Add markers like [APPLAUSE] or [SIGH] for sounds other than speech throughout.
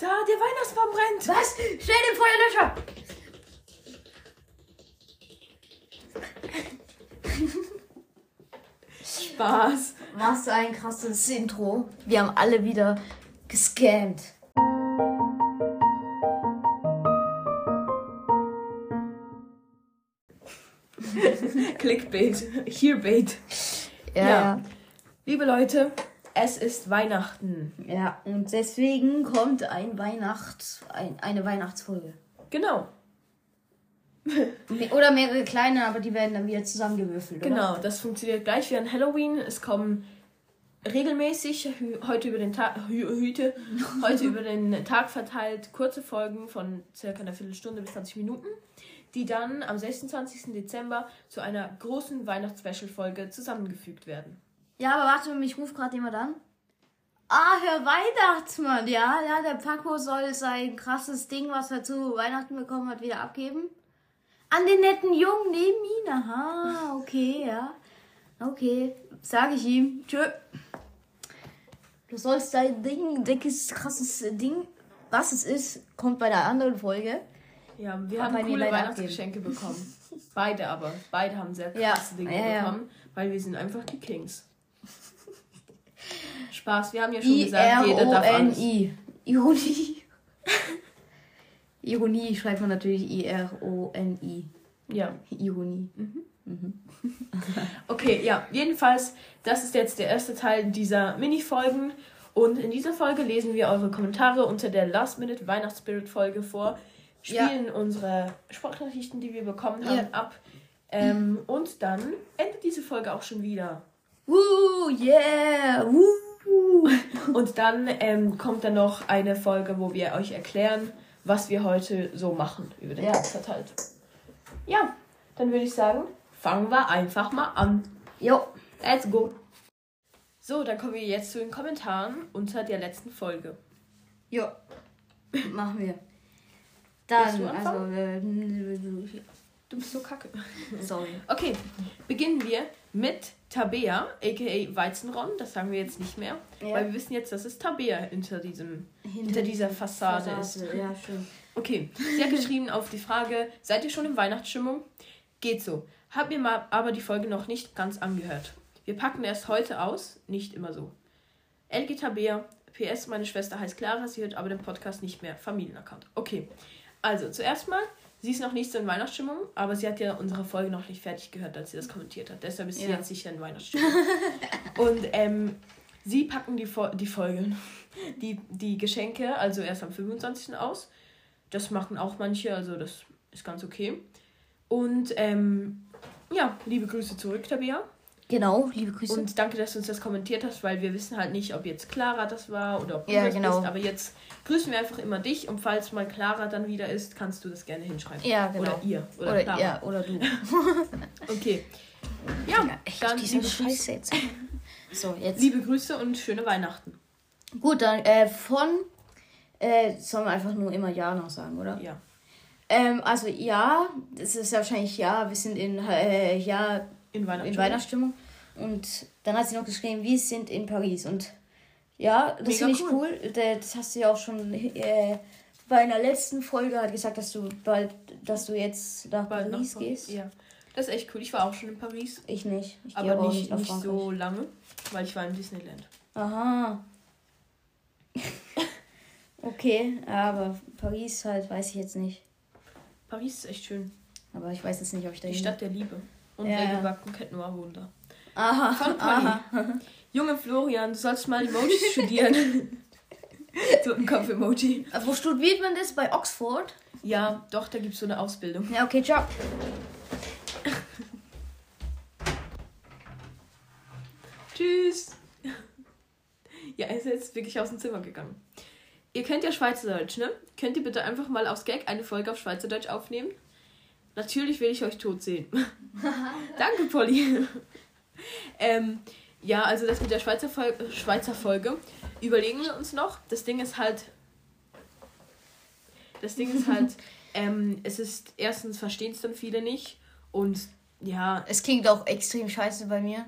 Da, der Weihnachtsbaum brennt. Was? Schnell den Feuerlöscher! Spaß. Was für ein krasses Intro. Wir haben alle wieder gescammt. Clickbait. Hearbait. Ja. ja. Liebe Leute, es ist Weihnachten. Ja, und deswegen kommt ein Weihnachts, ein, eine Weihnachtsfolge. Genau. [LAUGHS] Oder mehrere kleine, aber die werden dann wieder zusammengewürfelt. Oder? Genau, das funktioniert gleich wie an Halloween. Es kommen regelmäßig heute über den Tag hü hüte, [LAUGHS] heute über den Tag verteilt kurze Folgen von circa einer Viertelstunde bis 20 Minuten, die dann am 26. Dezember zu einer großen Weihnachts-Special-Folge zusammengefügt werden. Ja, aber warte, mich ruft gerade jemand an. Ah, Herr Weihnachtsmann, ja, ja, der Paco soll sein krasses Ding, was er zu Weihnachten bekommen hat, wieder abgeben. An den netten Jungen neben ihn. Aha, okay, ja. Okay, sag ich ihm. Tschö. Du sollst dein Ding, dickes, krasses Ding, was es ist, kommt bei der anderen Folge. Ja, wir haben coole Weihnachtsgeschenke bekommen. Beide aber. Beide haben sehr Ja, krasse Dinge ja, ja. bekommen, weil wir sind einfach die Kings. Spaß, wir haben ja schon gesagt, jeder darf alles. I-R-O-N-I. [LAUGHS] Ironie. Ironie schreibt man natürlich I-R-O-N-I. Ja. [LAUGHS] Ironie. Okay, ja, jedenfalls, das ist jetzt der erste Teil dieser Mini-Folgen. Und in dieser Folge lesen wir eure Kommentare unter der Last-Minute Weihnachtsspirit-Folge vor, spielen unsere Sprachnachrichten, die wir bekommen haben, Ja. ab. Ähm, und dann endet diese Folge auch schon wieder. Woo, yeah, woo. Und dann ähm, kommt dann noch eine Folge, wo wir euch erklären, was wir heute so machen, über den Ja. Tag verteilt. Ja, dann würde ich sagen, fangen wir einfach mal an. Jo. Let's go. So, dann kommen wir jetzt zu den Kommentaren unter der letzten Folge. Jo. [LAUGHS] Machen wir. Dann, also, äh, Du bist so kacke. sorry. Okay, beginnen wir mit Tabea, aka Weizenron. Das sagen wir jetzt nicht mehr, Ja. weil wir wissen jetzt, dass es Tabea hinter, diesem, hinter dieser Fassade, ist. Ja, schön. Okay, sie hat geschrieben auf die Frage, seid ihr schon in Weihnachtsstimmung? Geht so. Hab mir mal aber die Folge noch nicht ganz angehört. Wir packen erst heute aus, nicht immer so. LG Tabea, PS, meine Schwester heißt Clara, sie hört aber den Podcast nicht mehr. Familienaccount. Okay, also zuerst mal, sie ist noch nicht so in Weihnachtsstimmung, aber sie hat ja unsere Folge noch nicht fertig gehört, als sie das kommentiert hat. Deshalb ist sie Ja. jetzt sicher in Weihnachtsstimmung. [LAUGHS] Und ähm, sie packen die, Fol die Folgen, [LAUGHS] die, die Geschenke, also erst am 25. aus. Das machen auch manche, also das ist ganz okay. Und ähm, ja, liebe Grüße zurück, Tabea. Genau, liebe Grüße. Und danke, dass du uns das kommentiert hast, weil wir wissen halt nicht, ob jetzt Clara das war oder ob du Ja, das genau. bist. Aber jetzt grüßen wir einfach immer dich und falls mal Clara dann wieder ist, kannst du das gerne hinschreiben. Ja, genau. Oder ihr. Oder, oder, Clara. ja, oder du. [LAUGHS] Okay. Ja, Ja, echt, dann diese liebe Grüße, Scheiße jetzt. So, jetzt. liebe Grüße und schöne Weihnachten. Gut, dann äh, von. Äh, sollen wir einfach nur immer Ja noch sagen, oder? Ja. Ähm, also ja, das ist ja wahrscheinlich ja, wir sind in äh, ja In Weihnachten. in Weihnachtsstimmung. Und dann hat sie noch geschrieben, wir sind in Paris. Und ja, das finde ich cool. cool. Das hast du ja auch schon äh, bei einer letzten Folge hat gesagt, dass du bald, dass du jetzt nach Bald nach Paris Paris. gehst. Ja. Das ist echt cool. Ich war auch schon in Paris. Ich nicht. Ich Aber aber nicht, nach nicht Frankreich. so lange, weil ich war in Disneyland. Aha. [LAUGHS] okay, aber Paris halt, weiß ich jetzt nicht. Paris ist echt schön. Aber ich weiß jetzt nicht, ob ich da Die Stadt der Liebe. Und Ja, Lady ja. Bug und Aha. Von Polly. aha. [LAUGHS] Junge Florian, du sollst mal Emojis [LAUGHS] studieren. Totenkopf-Emoji. Äh, Wo studiert man das? Bei Oxford? Ja, doch, da gibt es so eine Ausbildung. Ja, okay, ciao. Tschüss. Ja, er ist jetzt wirklich aus dem Zimmer gegangen. Ihr kennt ja Schweizerdeutsch, ne? Könnt ihr bitte einfach mal aus Gag eine Folge auf Schweizerdeutsch aufnehmen? Natürlich will ich euch tot sehen. [LAUGHS] Danke, Polly. Ähm, ja, also das mit der Schweizer, Fol Schweizer Folge überlegen wir uns noch. Das Ding ist halt. Das Ding ist halt, [LAUGHS] ähm, es ist erstens verstehen es dann viele nicht und ja, Es klingt auch extrem scheiße bei mir.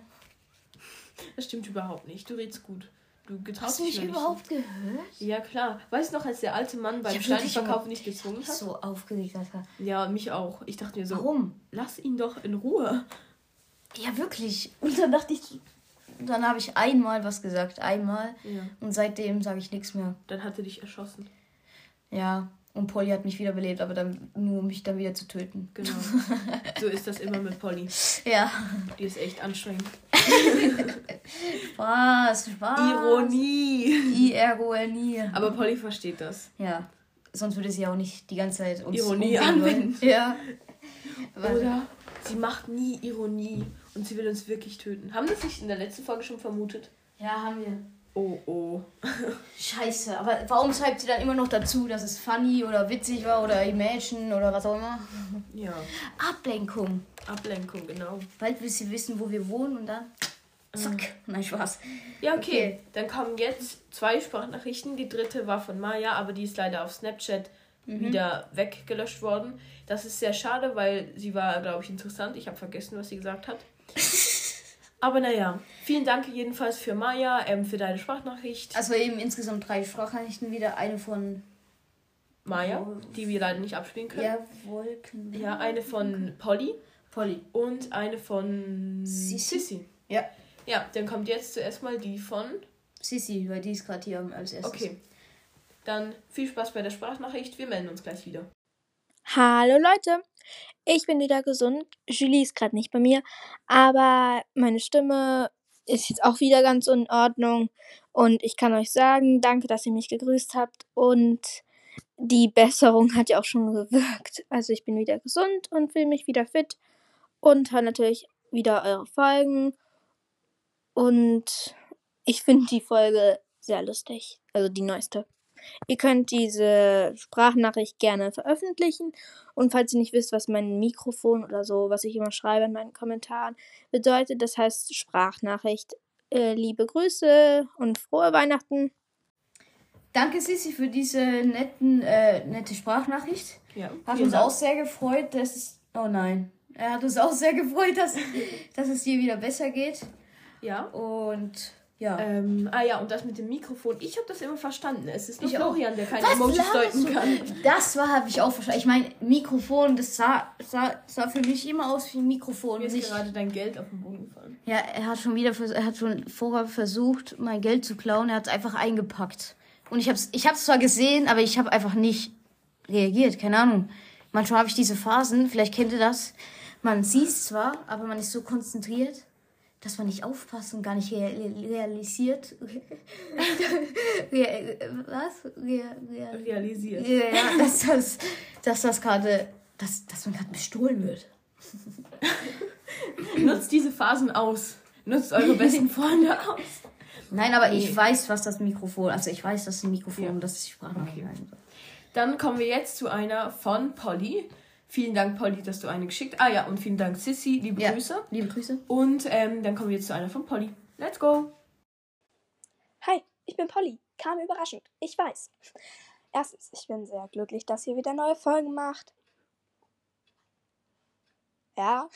das stimmt überhaupt nicht. Du redest gut. Du getraust Hast du mich überhaupt nicht. gehört? Ja, klar. Weißt du noch, als der alte Mann beim Steinverkauf nicht gezwungen hat? So aufgeregt, Alter. Ja, mich auch. Ich dachte mir so, Warum? lass ihn doch in Ruhe. Ja, wirklich. Und dann dachte ich, dann habe ich einmal was gesagt, einmal. Ja. Und seitdem sage ich nichts mehr. Dann hat er dich erschossen. Ja, und Polly hat mich wiederbelebt, aber dann nur um mich dann wieder zu töten. Genau. so ist das immer mit Polly. [LAUGHS] Ja. Die ist echt anstrengend. [LAUGHS] Spaß, Spaß. Ironie. I-R-O-N-I. Aber Polly versteht das. Ja. Sonst würde sie auch nicht die ganze Zeit uns Ironie anwenden. Ja. Oder sie macht nie Ironie und sie will uns wirklich töten. Haben das nicht in der letzten Folge schon vermutet? Ja, haben wir. Oh, oh. Scheiße, aber warum schreibt sie dann immer noch dazu, dass es funny oder witzig war oder Imagine oder was auch immer? Ja, Ablenkung. Ablenkung, genau. Bald will sie wissen, wo wir wohnen und dann. Zack. Nein, Spaß. Ja, okay. Okay. Dann kommen jetzt zwei Sprachnachrichten. Die dritte war von Maya, aber die ist leider auf Snapchat wieder weggelöscht worden. Das ist sehr schade, weil sie war, glaube ich, interessant. Ich habe vergessen, was sie gesagt hat. [LAUGHS] aber naja, vielen Dank jedenfalls für Maya, ähm, für deine Sprachnachricht. Also eben insgesamt drei Sprachnachrichten wieder. Eine von. Maya, die wir leider nicht abspielen können. Ja, Wolken. Ja, eine von Polly Polly. und eine von Sissi. Sissi. Ja. Ja, dann kommt jetzt zuerst mal die von. Sissi, weil die ist gerade hier als erstes. Okay. Dann viel Spaß bei der Sprachnachricht. Wir melden uns gleich wieder. Hallo Leute, ich bin wieder gesund. Julie ist gerade nicht bei mir, aber meine Stimme ist jetzt auch wieder ganz in Ordnung. Und ich kann euch sagen, danke, dass ihr mich gegrüßt habt. Und die Besserung hat ja auch schon gewirkt. Also ich bin wieder gesund und fühle mich wieder fit und höre natürlich wieder eure Folgen. Und ich finde die Folge sehr lustig, also die neueste. Ihr könnt diese Sprachnachricht gerne veröffentlichen. Und falls ihr nicht wisst, was mein Mikrofon oder so, was ich immer schreibe in meinen Kommentaren, bedeutet, das heißt Sprachnachricht. Äh, liebe Grüße und frohe Weihnachten. Danke, Sissi, für diese netten, äh, nette Sprachnachricht. Ja. Hat uns Dank. auch sehr gefreut, dass es. Oh nein. Er hat uns auch sehr gefreut, dass, dass es dir wieder besser geht. Ja. Und ja. Ähm, ah ja, und das mit dem Mikrofon. Ich habe das immer verstanden. Es ist nur Ich auch. Florian, der keine Was Emojis deuten du? kann. Das war, habe ich auch verstanden. Ich meine, Mikrofon, das sah, sah, sah für mich immer aus wie ein Mikrofon. Mir ist Nicht, gerade dein Geld auf den Boden gefallen. ja, er hat schon wieder, er hat schon vorher versucht, mein Geld zu klauen. Er hat es einfach eingepackt. Und ich habe es ich hab's zwar gesehen, aber ich habe einfach nicht reagiert. Keine Ahnung. Manchmal habe ich diese Phasen, vielleicht kennt ihr das. Man sieht es zwar, aber man ist so konzentriert, dass man nicht aufpasst und gar nicht real realisiert. [LAUGHS] Rea- was? Rea- rea- Realisiert. ja, dass das, dass das gerade, dass, dass man gerade bestohlen wird. [LAUGHS] Nutzt diese Phasen aus. Nutzt eure besten Freunde aus. Nein, aber Nee. ich weiß, was das Mikrofon, also ich weiß, dass ein Mikrofon, Ja. das ist Sprachnachricht. Dann kommen wir jetzt zu einer von Polly. Vielen Dank, Polly, dass du eine geschickt Ah ja, und vielen Dank, Sissy. Liebe Ja. Grüße. Liebe Grüße. Und ähm, dann kommen wir jetzt zu einer von Polly. Let's go. Hi, ich bin Polly. Kam überraschend, ich weiß. Erstens, ich bin sehr glücklich, dass ihr wieder neue Folgen macht. Ja.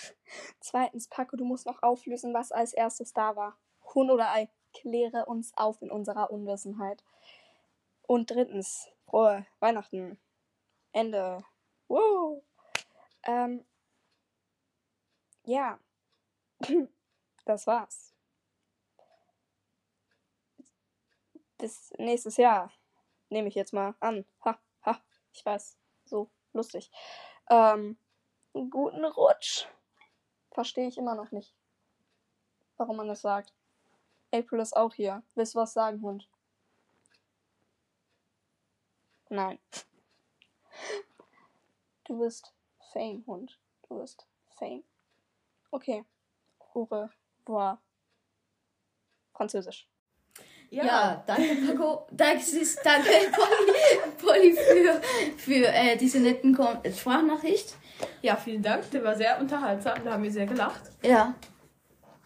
Zweitens, Paco, du musst noch auflösen, was als erstes da war. Huhn oder Ei? Kläre uns auf in unserer Unwissenheit. Und drittens, frohe Weihnachten. Ende. Woo. Ähm. Ja. [LAUGHS] Das war's. bis nächstes Jahr. Nehme ich jetzt mal an. Ha, ha, ich weiß. So lustig. Ähm, guten Rutsch. Verstehe ich immer noch nicht. Warum man das sagt. April ist auch hier. Willst du was sagen, Hund? Nein. [LAUGHS] Du bist Fame, Hund. Du bist Fame. Okay. Au revoir. Französisch. Ja, danke Paco, danke Sis, danke Polly, Polly für, für äh, diese netten Kom äh, Sprachnachricht. Ja, vielen Dank. Der war sehr unterhaltsam. Da haben wir sehr gelacht. Ja,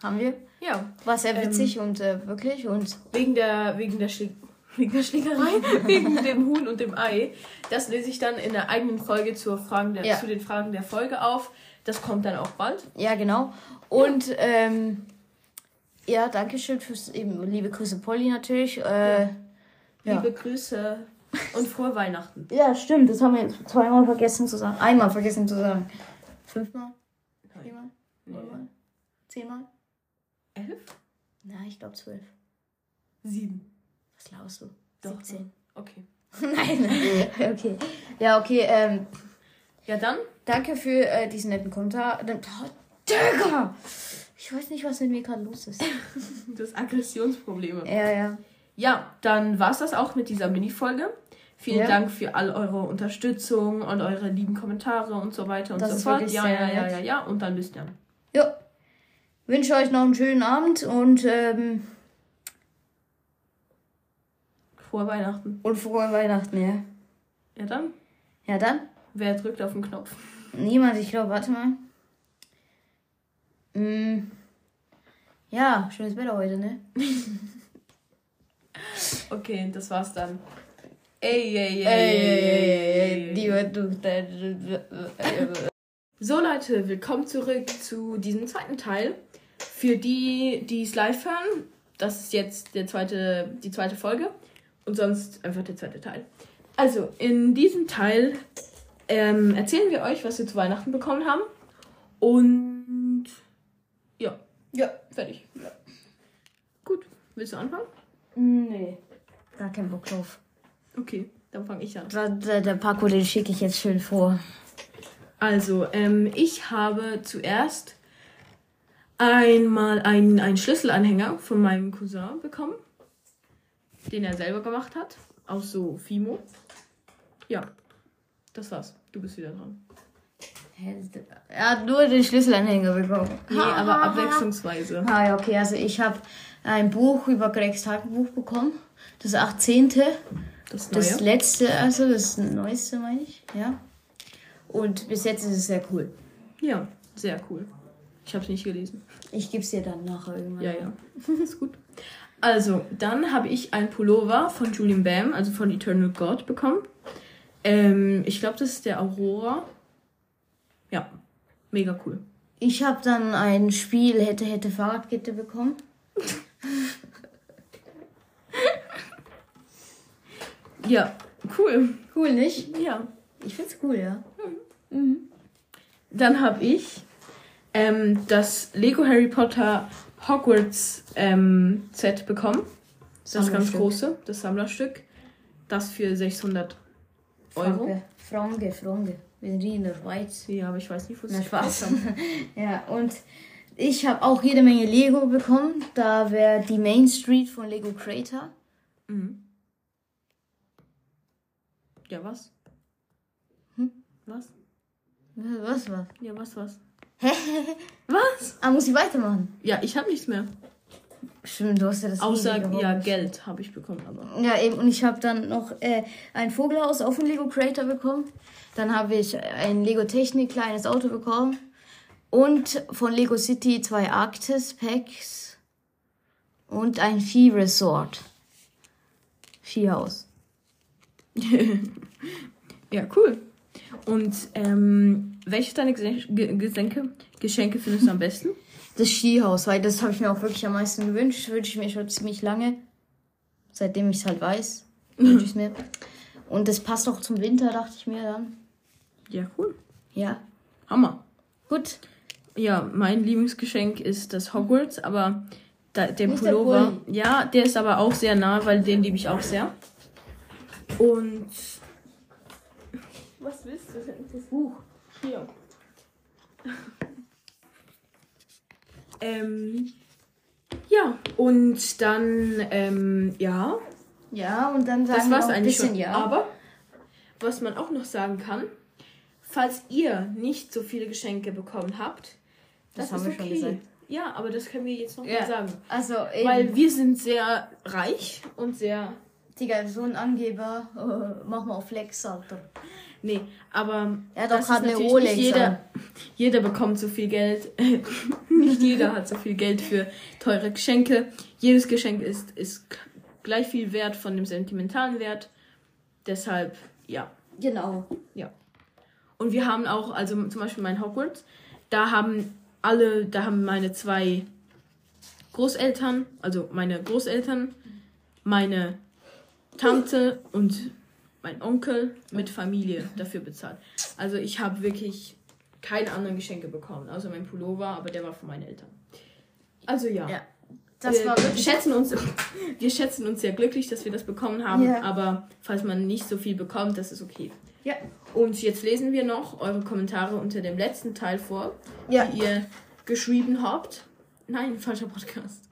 haben wir. Ja, War sehr witzig und äh, wirklich und wegen der, wegen der, Schläg wegen der Schlägerei, [LAUGHS] wegen dem Huhn und dem Ei. Das löse ich dann in der eigenen Folge zur Fragen der, Ja. zu den Fragen der Folge auf. Das kommt dann auch bald. ja genau. Und ähm, Ja, danke schön fürs eben liebe Grüße Polly natürlich. Äh, ja. Liebe Grüße und frohe Weihnachten. ja, stimmt, das haben wir jetzt zweimal vergessen zu sagen. Einmal vergessen zu sagen. Fünfmal? Viermal? Neunmal? Zehnmal? Elf? Na, ich glaube zwölf. Sieben. Was laust du? Doch, 17. Okay. [LAUGHS] Nein, [LAUGHS] okay. Ja, okay, ähm, Ja, dann danke für äh, diesen netten Kommentar. Oh, Digga! Ich weiß nicht, was mit mir gerade los ist. [LAUGHS] das Aggressionsprobleme. Ja, ja. Ja, dann war es das auch mit dieser Mini-Folge. Vielen Ja. Dank für all eure Unterstützung und eure lieben Kommentare und so weiter und Das so fort. Ja, ja, ja, ja, ja. Und dann bis dann. Ja. Wünsche euch noch einen schönen Abend und, ähm, Frohe Weihnachten. und frohe Weihnachten, ja. Ja, dann. Ja, dann. Wer drückt auf den Knopf? Niemand, ich glaube, warte mal. Mm. Ja, schönes Wetter heute, ne? [LAUGHS] Okay, das war's dann. Ey, ey, ey, ey, ey, ey. So Leute, willkommen zurück zu diesem zweiten Teil. Für die, die es live hören, das ist jetzt der zweite, die zweite Folge und sonst einfach der zweite Teil. Also, in diesem Teil ähm, erzählen wir euch, was wir zu Weihnachten bekommen haben. Und ja, Ja. fertig. Gut, willst du anfangen? Nee. Gar keinen Bock drauf. Okay, dann fange ich an. Der, der, der Paco, den schicke ich jetzt schön vor. Also, ähm, ich habe zuerst einmal einen, einen Schlüsselanhänger von meinem Cousin bekommen, den er selber gemacht hat, aus so Fimo. Ja, das war's. Du bist wieder dran. Er hat nur den Schlüsselanhänger bekommen. Nee, aber abwechslungsweise. Ah, ja, okay. Also ich habe ein Buch über Gregs Tagebuch bekommen. Das 18. Das Das letzte, also das neueste, meine ich. Ja. Und bis jetzt ist es sehr cool. Ja, sehr cool. Ich habe es nicht gelesen. Ich gebe es dir dann nachher irgendwann. Ja, ja. [LAUGHS] ist gut. Also, dann habe ich ein Pullover von Julian Bam, also von Eternal God, bekommen. Ähm, ich glaube, das ist der Aurora. Ja, mega cool. Ich habe dann ein Spiel hätte hätte Fahrradkette bekommen. Ja, cool. Cool, nicht? Ja. Ich find's cool, ja. Dann habe ich ähm, das Lego Harry Potter Hogwarts ähm, Set bekommen. Das ganz große, das Sammlerstück. Das für 600 Euro. Franke, Franke, Franke. Wir sind hier in der Schweiz. Ja, aber ich weiß nicht, wo es. Spaß. [LAUGHS] ja, und ich habe auch jede Menge Lego bekommen. Da wäre die Main Street von Lego Creator. Mhm. Ja, was? Hm? Was? Was war? Ja, was, was? Was? Ah, muss ich weitermachen? Ja, ich habe nichts mehr. Stimmt, du hast ja das Außer, ja. Geld habe ich bekommen, aber. Ja, eben. Und ich habe dann noch äh, ein Vogelhaus auf dem Lego Creator bekommen. Dann habe ich ein Lego Technik kleines Auto bekommen. Und von Lego City zwei Arktis Packs. Und ein Ski Resort. Skihaus. [LAUGHS] Ja, cool. Und ähm, welche deine Gesen- Ge- Gesenke, Geschenke findest du am besten? [LAUGHS] Das Skihaus, weil das habe ich mir auch wirklich am meisten gewünscht. Wünsche ich mir schon ziemlich lange. Seitdem ich es halt weiß. Wünsche ich mir. Und das passt auch zum Winter, dachte ich mir dann. Ja, cool. Ja. Hammer. Gut. Ja, mein Lieblingsgeschenk ist das Hogwarts, aber da, der Nicht der Pullover. ja, der ist aber auch sehr nah, weil den liebe ich auch sehr. Und. Das Buch. Hier. [LAUGHS] ähm. Ja, und dann, ähm, ja, Ja, und dann sagen das wir war's noch ein bisschen schon. ja. Aber was man auch noch sagen kann, falls ihr nicht so viele Geschenke bekommen habt, Das das, haben ist wir okay. schon gesagt. Ja, aber das können wir jetzt noch Ja. mal sagen. Also, eben. Weil wir sind sehr reich und sehr. Digga, so ein Angeber, [LAUGHS] mach mal auf Flex, Alter. Nee, aber. Er hat das gerade ist eine natürlich Rolex Nicht jeder, an. jeder bekommt so viel Geld. [LAUGHS] nicht jeder hat so viel Geld für teure Geschenke. Jedes Geschenk ist, ist gleich viel wert von dem sentimentalen Wert. Deshalb, ja. Genau. Und wir haben auch, also zum Beispiel mein Hogwarts, da haben alle, da haben meine zwei Großeltern, also meine Großeltern, meine Tante und mein Onkel mit Familie dafür bezahlt. Also ich habe wirklich keine anderen Geschenke bekommen, außer mein Pullover, aber der war von meinen Eltern. Also ja. Ja. Das wir wirklich. schätzen uns, [LAUGHS] wir schätzen uns sehr glücklich, dass wir das bekommen haben. Ja. Aber falls man nicht so viel bekommt, das ist okay. Ja. Und jetzt lesen wir noch eure Kommentare unter dem letzten Teil vor, Ja. die ihr geschrieben habt. Nein, falscher Podcast.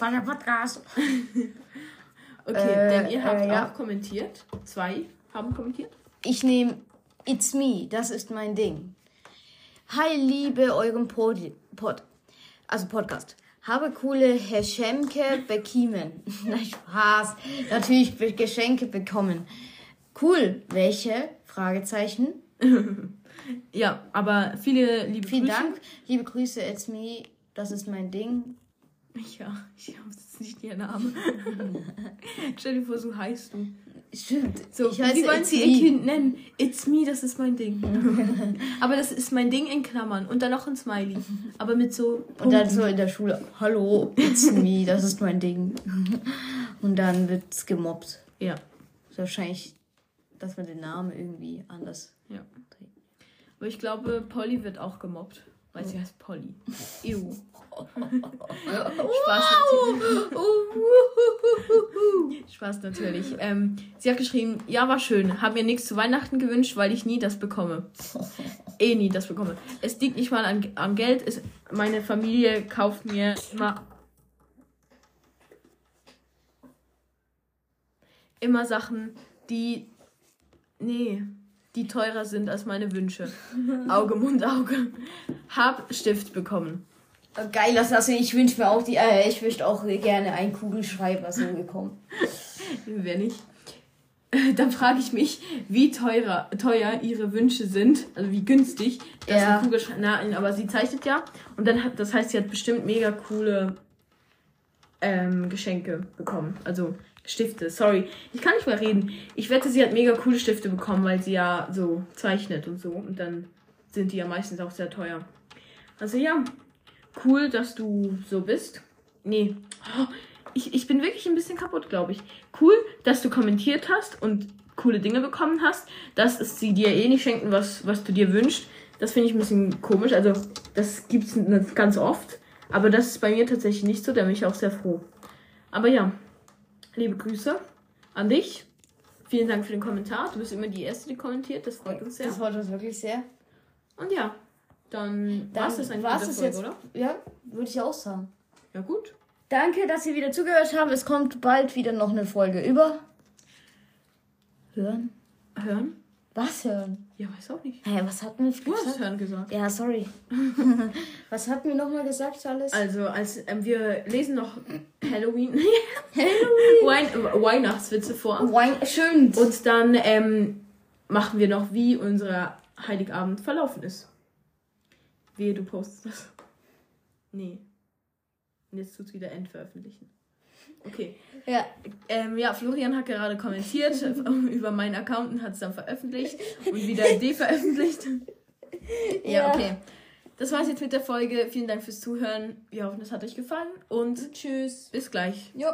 Der Podcast. [LAUGHS] Okay, Äh, denn ihr habt äh, ja. auch kommentiert. Zwei haben kommentiert. Ich nehme It's Me, das ist mein Ding. Hi, liebe euren Pod, Pod also Podcast. Habe coole Geschenke bekommen. [LAUGHS] Nein, Spaß. Natürlich Geschenke bekommen. Cool. Welche? Fragezeichen. [LAUGHS] Ja, aber viele liebe Vielen Grüße. Dank. Liebe Grüße, It's Me. Das ist mein Ding. Ja, ich habe jetzt nicht ihr Name. [LAUGHS] Stell dir vor, so heißt du. Stimmt. So, ich heiße wie wollen sie ihr Kind nennen? It's me, das ist mein Ding. [LAUGHS] Aber das ist mein Ding in Klammern und dann noch ein Smiley. Aber mit so. Und dann Punkten. so in der Schule, hallo, it's me, das ist mein Ding. Und dann wird's gemobbt. Ja, Wahrscheinlich, dass man den Namen irgendwie anders. ja. Aber ich glaube, Polly wird auch gemobbt. Weil sie heißt Polly. Ew. Spaß natürlich. Spaß natürlich. Ähm, sie hat geschrieben, ja, war schön. Hab mir nichts zu Weihnachten gewünscht, weil ich nie das bekomme. Eh nie das bekomme. Es liegt nicht mal an, am Geld. Es, meine Familie kauft mir immer immer Sachen, die nee, die teurer sind als meine Wünsche. Auge, Mund, Auge. Hab Stift bekommen. Geil, das also ich wünsche mir auch die, äh, ich möchte auch gerne einen Kugelschreiber so bekommen. [LAUGHS] Wer nicht? Dann frage ich mich, wie teurer, teuer ihre Wünsche sind, also wie günstig. Das Ja. ein Kugelschreiber, na, aber sie zeichnet ja. Und dann hat, das heißt, sie hat bestimmt mega coole ähm, Geschenke bekommen. Also Stifte, sorry. Ich kann nicht mehr reden. Ich wette, sie hat mega coole Stifte bekommen, weil sie ja so zeichnet und so. Und dann sind die ja meistens auch sehr teuer. Also ja, cool, dass du so bist. Nee. Oh, Ich, ich bin wirklich ein bisschen kaputt, glaube ich. Cool, dass du kommentiert hast und coole Dinge bekommen hast. Dass sie dir eh nicht schenken, was, was du dir wünschst. Das finde ich ein bisschen komisch. Also, das gibt es ganz oft. Aber das ist bei mir tatsächlich nicht so. Da bin ich auch sehr froh. Aber ja, liebe Grüße an dich. Vielen Dank für den Kommentar. Du bist immer die Erste, die kommentiert. Das freut uns sehr. Das freut uns wirklich sehr. Und ja, dann, Dann war es das eigentlich war's mit der Folge, jetzt. oder? Ja, würde ich auch sagen. Ja, gut. Danke, dass ihr wieder zugehört habt. Es kommt bald wieder noch eine Folge über. Hören? Hören? Was hören? Ja, weiß auch nicht. Hä, was hatten wir Du hast gesagt? hören gesagt. Ja, sorry. [LAUGHS] was hatten wir nochmal gesagt alles? Also, als ähm, wir lesen noch Halloween, [LAUGHS] Wein äh, Weihnachtswitze vor. Wein, schön. Und dann ähm, machen wir noch, wie unser Heiligabend verlaufen ist. Wehe, du postest das. Nee. Und jetzt tut's wieder entveröffentlichen. Okay. Ja, Ähm, ja, Florian hat gerade kommentiert [LAUGHS] über meinen Account und hat es dann veröffentlicht und [LAUGHS] wieder deveröffentlicht. Ja, Ja. okay. Das war's jetzt mit der Folge. Vielen Dank fürs Zuhören. Wir hoffen, es hat euch gefallen und tschüss. bis gleich. Jo.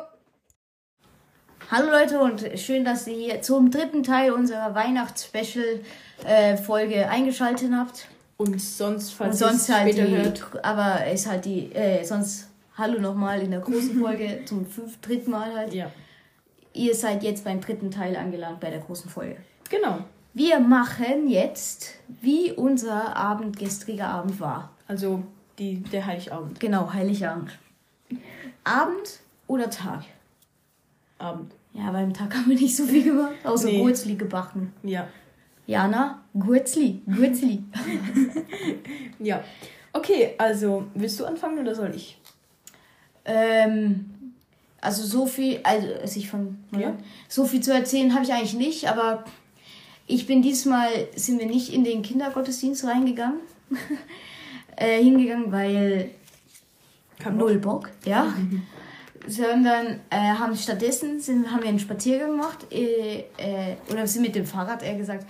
Hallo Leute und schön, dass ihr zum dritten Teil unserer Weihnachts-Special-Folge eingeschaltet habt. Und sonst, falls Und sonst es halt später die, hört. aber ist halt die, äh, sonst hallo nochmal in der großen [LAUGHS] Folge zum fünf, dritten Mal halt. Ja, Ihr seid jetzt beim dritten Teil angelangt bei der großen Folge. genau. Wir machen jetzt, wie unser Abend, gestriger Abend war. Also die, der Heiligabend. Genau, Heiligabend. Abend oder Tag? Abend. Ja, beim Tag haben wir nicht so viel [LAUGHS] gemacht, außer Nee. Gurzli gebacken. Ja. Jana, Gurzli, Gurzli. [LAUGHS] Ja. Okay, also willst du anfangen oder soll ich? ähm, also so viel, also also ich mal Ja. So viel zu erzählen habe ich eigentlich nicht, aber ich bin diesmal, sind wir nicht in den Kindergottesdienst reingegangen, [LAUGHS] äh, hingegangen, weil Kann null Bock, ja. [LAUGHS] Sondern äh, haben stattdessen sind, haben wir einen Spaziergang gemacht, äh, äh, oder sind mit dem Fahrrad, eher gesagt,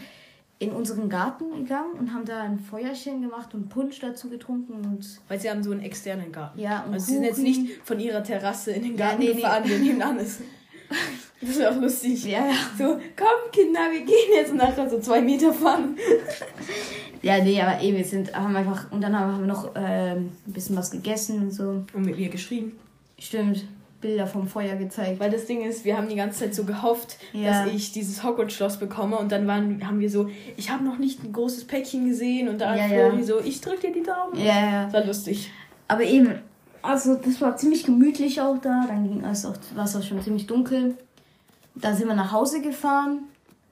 in unseren Garten gegangen und haben da ein Feuerchen gemacht und Punsch dazu getrunken und Weil sie haben so einen externen Garten. ja und Also sie sind jetzt nicht von ihrer Terrasse in den Ja, Garten nee, nee. gefahren, der nebenan ist. Das ist auch lustig. ja, ja. So, komm Kinder, wir gehen jetzt nachher so zwei Meter fahren. ja, nee, aber eh, wir sind, haben einfach, und dann haben wir noch ähm, ein bisschen was gegessen und so. Und mit mir geschrieben. Stimmt, Bilder vom Feuer gezeigt. Weil das Ding ist, wir haben die ganze Zeit so gehofft, Ja. dass ich dieses Hogwarts-Schloss bekomme. Und dann waren, haben wir so, ich habe noch nicht ein großes Päckchen gesehen. Und da hat Ja, Flori ja. so, ich drück dir die Daumen. Ja, ja. Das war lustig. Aber eben, also das war ziemlich gemütlich auch da. Dann ging es auch, war es auch schon ziemlich dunkel. Da sind wir nach Hause gefahren,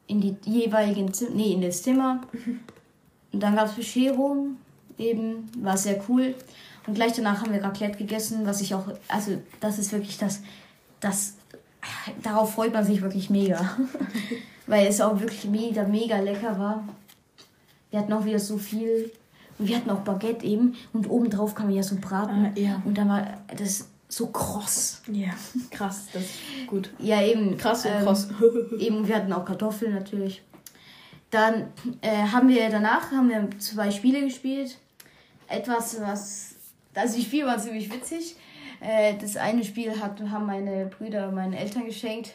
in die jeweiligen Zimmer, nee, in das Zimmer. [LAUGHS] Und dann gab es Bescherung, eben, war sehr cool. Und gleich danach haben wir Raclette gegessen, was ich auch, also das ist wirklich das, das, darauf freut man sich wirklich mega. [LAUGHS] Weil es auch wirklich mega, mega lecker war. Wir hatten auch wieder so viel. Und wir hatten auch Baguette eben. Und obendrauf kam ja so Braten. Ah, ja. Und dann war das so kross. Ja, [LAUGHS] krass, das ist gut. Ja, eben. Krass und ähm, kross. [LAUGHS] Eben, wir hatten auch Kartoffeln natürlich. Dann äh, haben wir danach haben wir zwei Spiele gespielt. Etwas, was. Die Spiele waren ziemlich witzig. Äh, das eine Spiel hat, haben meine Brüder meinen Eltern geschenkt.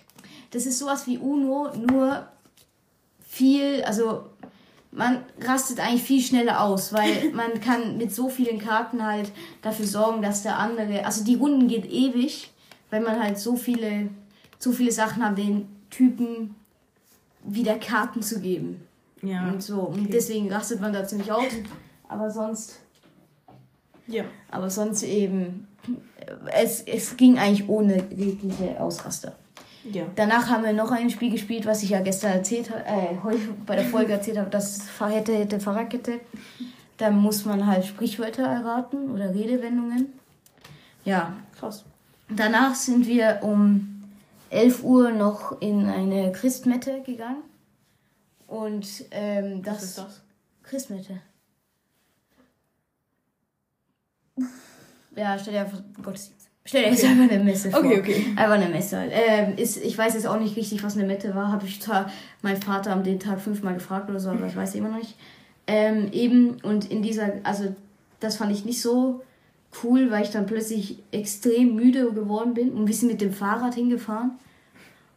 Das ist sowas wie Uno, nur viel, also man rastet eigentlich viel schneller aus, weil [LAUGHS] man kann mit so vielen Karten halt dafür sorgen, dass der andere, also die Runden geht ewig, weil man halt so viele, so viele Sachen hat, den Typen wieder Karten zu geben Ja. und so. Und okay. deswegen rastet man da ziemlich aus. Aber sonst, Ja. aber sonst eben, es, es ging eigentlich ohne jegliche Ausraster. Ja. Danach haben wir noch ein Spiel gespielt, was ich ja gestern erzählt habe, äh, heute bei der Folge erzählt habe, das hätte, hätte, Fahrradkette. Da muss man halt Sprichwörter erraten oder Redewendungen. Ja. Krass. Danach sind wir um 11 Uhr noch in eine Christmette gegangen. Und ähm, das, Was ist das? Christmette. Ja, stell dir einfach Gottesdienst. Stell dir jetzt einfach eine Messe vor. Okay, okay. Einfach eine Messe. Ähm, ist, ich weiß jetzt auch nicht richtig, was eine Mette war. Habe ich zwar meinen Vater am den Tag fünfmal gefragt oder so, aber ich weiß immer noch nicht. Ähm, eben, und in dieser, also das fand ich nicht so cool, weil ich dann plötzlich extrem müde geworden bin und wir sind mit dem Fahrrad hingefahren.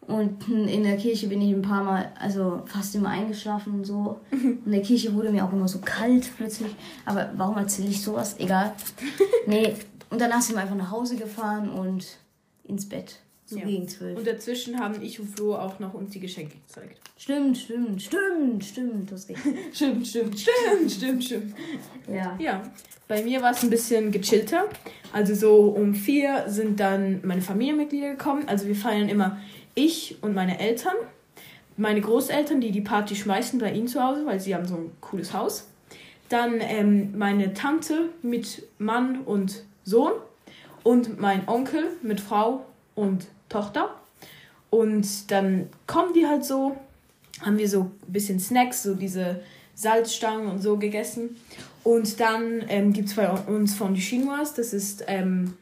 Und in der Kirche bin ich ein paar Mal, also fast immer eingeschlafen und so. Und in der Kirche wurde mir auch immer so kalt plötzlich. Aber warum erzähle ich sowas? Egal. [LAUGHS] Nee. Und danach sind wir einfach nach Hause gefahren und ins Bett. So Ja. gegen zwölf. Und dazwischen haben ich und Flo auch noch uns die Geschenke gezeigt. Stimmt, stimmt, stimmt, stimmt. Das geht. [LAUGHS] Stimmt, stimmt, stimmt, stimmt, stimmt. Ja. Ja, bei mir war es ein bisschen gechillter. Also so um vier sind dann meine Familienmitglieder gekommen. Also wir feiern immer ich und meine Eltern. Meine Großeltern, die die Party schmeißen bei ihnen zu Hause, weil sie haben so ein cooles Haus. Dann ähm, meine Tante mit Mann und Sohn. Und mein Onkel mit Frau und Tochter. Und dann kommen die halt so, haben wir so ein bisschen Snacks, so diese Salzstangen und so gegessen. Und dann ähm, gibt es bei uns Fondue Chinoise. Das ist ähm,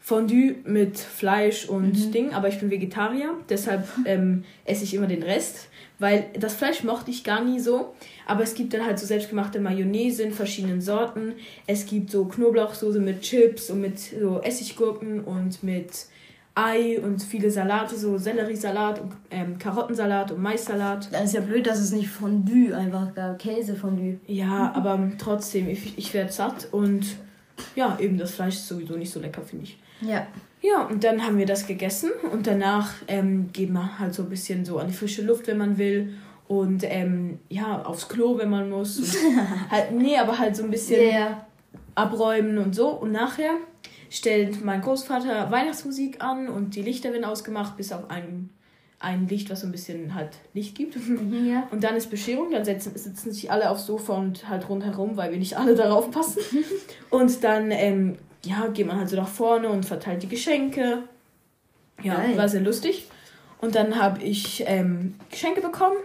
Fondue mit Fleisch und Ding. Aber ich bin Vegetarier, deshalb ähm, esse ich immer den Rest. Weil das Fleisch mochte ich gar nie so. Aber es gibt dann halt so selbstgemachte Mayonnaise in verschiedenen Sorten. Es gibt so Knoblauchsoße mit Chips und mit so Essiggurken und mit Ei und viele Salate, so Selleriesalat und ähm, Karottensalat und Maissalat. Das ist ja blöd, dass es nicht Fondue einfach gab. Käsefondue. Ja, aber trotzdem, ich, ich werde satt und ja, eben das Fleisch ist sowieso nicht so lecker, finde ich. Ja. Ja, und dann haben wir das gegessen und danach ähm, geht man halt so ein bisschen so an die frische Luft, wenn man will. Und ähm, ja, aufs Klo, wenn man muss. [LAUGHS] Halt, nee, aber halt so ein bisschen Ja. abräumen und so. Und nachher stellt mein Großvater Weihnachtsmusik an und die Lichter werden ausgemacht, bis auf ein, ein Licht, was so ein bisschen halt Licht gibt. Mhm, ja. Und dann ist Bescherung, dann setzen, sitzen sich alle aufs Sofa und halt rundherum, weil wir nicht alle darauf passen. [LAUGHS] und dann, ähm, ja, geht man halt so nach vorne und verteilt die Geschenke. Ja, Geil. war sehr lustig. Und dann habe ich ähm, Geschenke bekommen.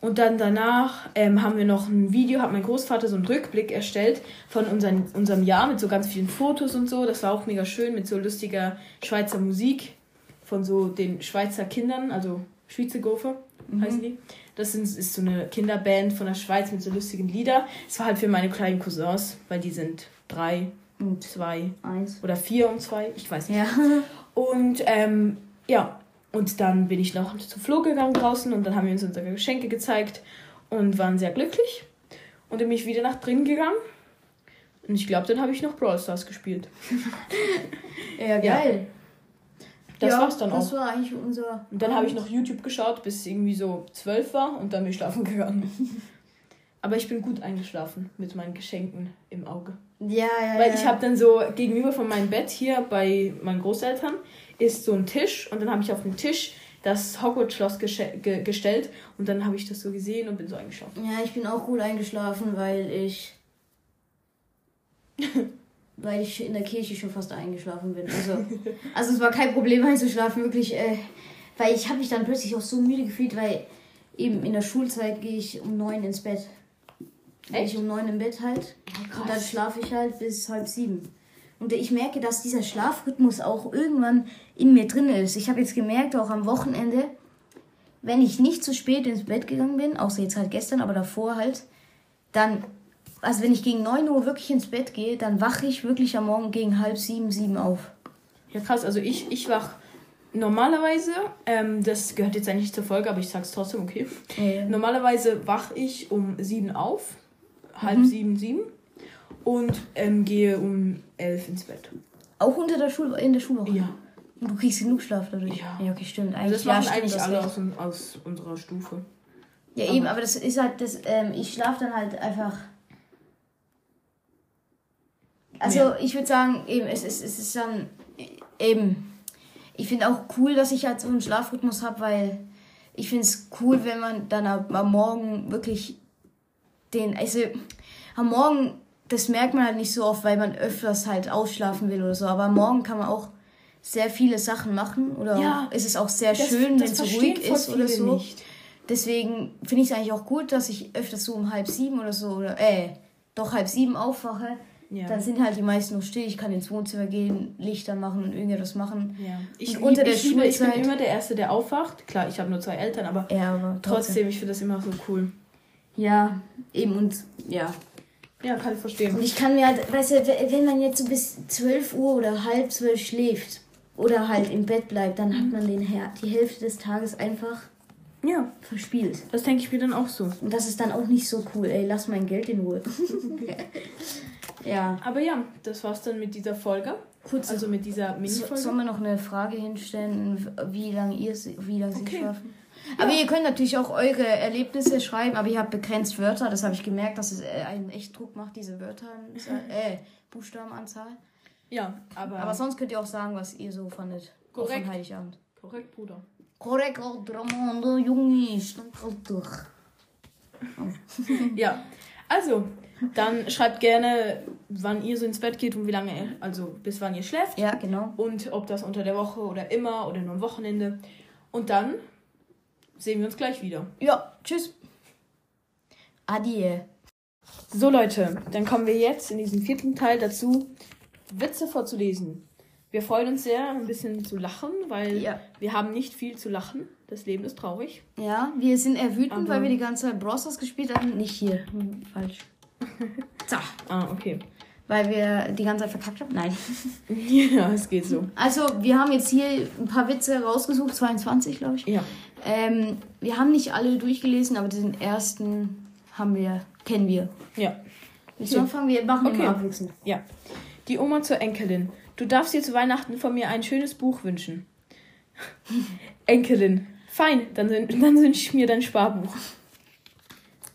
Und dann danach ähm, haben wir noch ein Video, hat mein Großvater so einen Rückblick erstellt von unseren, unserem Jahr mit so ganz vielen Fotos und so. Das war auch mega schön mit so lustiger Schweizer Musik von so den Schweizer Kindern, also Schweizer Gofer. heißen die. Das sind, ist so eine Kinderband von der Schweiz mit so lustigen Lieder. Es war halt für meine kleinen Cousins, weil die sind drei, Und zwei eins. oder vier und zwei, ich weiß nicht. Ja. [LAUGHS] Und ähm, ja, und dann bin ich noch zu Flo gegangen draußen und dann haben wir uns unsere Geschenke gezeigt und waren sehr glücklich. Und dann bin ich wieder nach drinnen gegangen. Und ich glaube, dann habe ich noch Brawl Stars gespielt. [LAUGHS] Ja, geil. Das ja, war's dann Das auch. war eigentlich unser. Und dann habe ich noch YouTube geschaut, bis es irgendwie so zwölf war und dann bin ich schlafen gegangen. [LAUGHS] Aber ich bin gut eingeschlafen mit meinen Geschenken im Auge. Ja, ja. Weil ja. ich habe dann so gegenüber von meinem Bett hier bei meinen Großeltern ist so ein Tisch und dann habe ich auf dem Tisch das Hogwarts-Schloss ge gestellt und dann habe ich das so gesehen und bin so eingeschlafen. Ja, ich bin auch gut eingeschlafen, weil ich. [LAUGHS] weil ich in der Kirche schon fast eingeschlafen bin. Also, also es war kein Problem einzuschlafen, wirklich. Äh, weil ich habe mich dann plötzlich auch so müde gefühlt, weil eben in der Schulzeit gehe ich um neun ins Bett. Gehe ich um neun im Bett halt. und dann schlafe ich halt bis halb sieben. Und ich merke, dass dieser Schlafrhythmus auch irgendwann in mir drin ist. Ich habe jetzt gemerkt, auch am Wochenende, wenn ich nicht zu spät ins Bett gegangen bin, außer jetzt halt gestern, aber davor halt, dann, also wenn ich gegen 9 Uhr wirklich ins Bett gehe, dann wache ich wirklich am Morgen gegen halb sieben, sieben auf. Ja, krass. Also ich, ich wach normalerweise, ähm, das gehört jetzt eigentlich zur Folge, aber ich sag's trotzdem, okay. Normalerweise wach ich um sieben auf, halb sieben, sieben und ähm, gehe um elf ins Bett. Auch unter der Schul in der Schulwoche. Ja. Und du kriegst genug Schlaf dadurch. Ja. ja okay, stimmt. Also das ja, machen stimmt, eigentlich das alle aus, aus unserer Stufe. Ja, eben, aber das ist halt, das, ähm, ich schlafe dann halt einfach. Also, Mehr. ich würde sagen, eben, es ist, es ist dann, eben, ich finde auch cool, dass ich halt so einen Schlafrhythmus habe, weil ich finde es cool, wenn man dann am am Morgen wirklich den, also, am Morgen, das merkt man halt nicht so oft, weil man öfters halt ausschlafen will oder so, aber Morgen kann man auch sehr viele Sachen machen oder Ja. ist es auch sehr Das- schön, wenn es ruhig ist oder so. nicht. Deswegen finde ich es eigentlich auch gut, dass ich öfters so um halb sieben oder so, oder äh, doch halb sieben aufwache. Ja. Dann sind halt die meisten noch still. Ich kann ins Wohnzimmer gehen, Lichter machen und irgendetwas machen. Ja. Ich, Und unter lieb- der ich, liebe, ich bin immer der Erste, der aufwacht. Klar, ich habe nur zwei Eltern, aber Ja, aber trotzdem. trotzdem, ich finde das immer so cool. Ja, eben und ja. Ja, kann ich verstehen. Und ich kann mir halt, weißt du, wenn man jetzt so bis 12 Uhr oder halb zwölf schläft oder halt im Bett bleibt, dann hat man den, Her- die Hälfte des Tages einfach Ja, verspielt. das denke ich mir dann auch so. Und das ist dann auch nicht so cool. Ey, lass mein Geld in Ruhe. [LAUGHS] ja. Aber ja, das war's dann mit dieser Folge. Kurz, Also mit dieser Mini-Folge. sollen wir noch eine Frage hinstellen, wie lange ihr wie lange sie Okay. schlafen? Aber ihr könnt natürlich auch eure Erlebnisse schreiben, aber ihr habt begrenzt Wörter. Das habe ich gemerkt, dass es äh, einen echt Druck macht, diese Wörter, äh, Buchstabenanzahl. Ja, aber, Aber sonst könnt ihr auch sagen, was ihr so fandet. Korrekt. Von Heiligabend. korrekt, Bruder. Korrekt, Ramon, Junge, stand durch. Ja, also, dann schreibt gerne, wann ihr so ins Bett geht und wie lange, ihr- also bis wann ihr schläft. Ja, genau. Und ob das unter der Woche oder immer oder nur am Wochenende. Und dann sehen wir uns gleich wieder. Ja, tschüss. Adieu. So Leute, dann kommen wir jetzt in diesem vierten Teil dazu, Witze vorzulesen. Wir freuen uns sehr, ein bisschen zu lachen, weil Ja. wir haben nicht viel zu lachen. Das Leben ist traurig. Ja, wir sind eher wütend, Aber- weil wir die ganze Zeit Brosters gespielt haben. Nicht hier. Hm, Falsch. So. Ah, okay. Weil wir die ganze Zeit verkackt haben? Nein. [LAUGHS] Ja, es geht so. Also, wir haben jetzt hier ein paar Witze rausgesucht, 22, glaube ich. Ja. Ähm, wir haben nicht alle durchgelesen, aber den ersten haben wir, kennen wir. Ja. Willst du anfangen? Wir machen Okay. abwechselnd. Ja. Die Oma zur Enkelin. Du darfst dir zu Weihnachten von mir ein schönes Buch wünschen. [LAUGHS] Enkelin. Fein, dann, dann wünsche ich mir dein Sparbuch.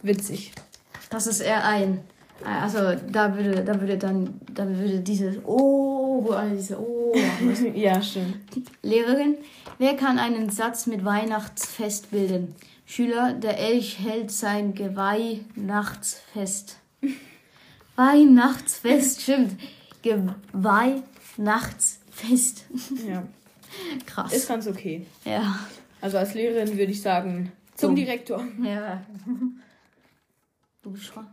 Witzig. Das ist eher ein. Also, da würde, da würde dann, da würde dieses Oh, alle diese Oh machen. [LAUGHS] ja, stimmt. Lehrerin, wer kann einen Satz mit Weihnachtsfest bilden? Schüler, der Elch hält sein Geweih nachts fest. [LAUGHS] Weihnachtsfest, stimmt. Geweih nachts fest. Ja. [LAUGHS] Krass. Ist ganz okay. ja. Also als Lehrerin würde ich sagen, zum. Direktor. Ja. Du bist dran.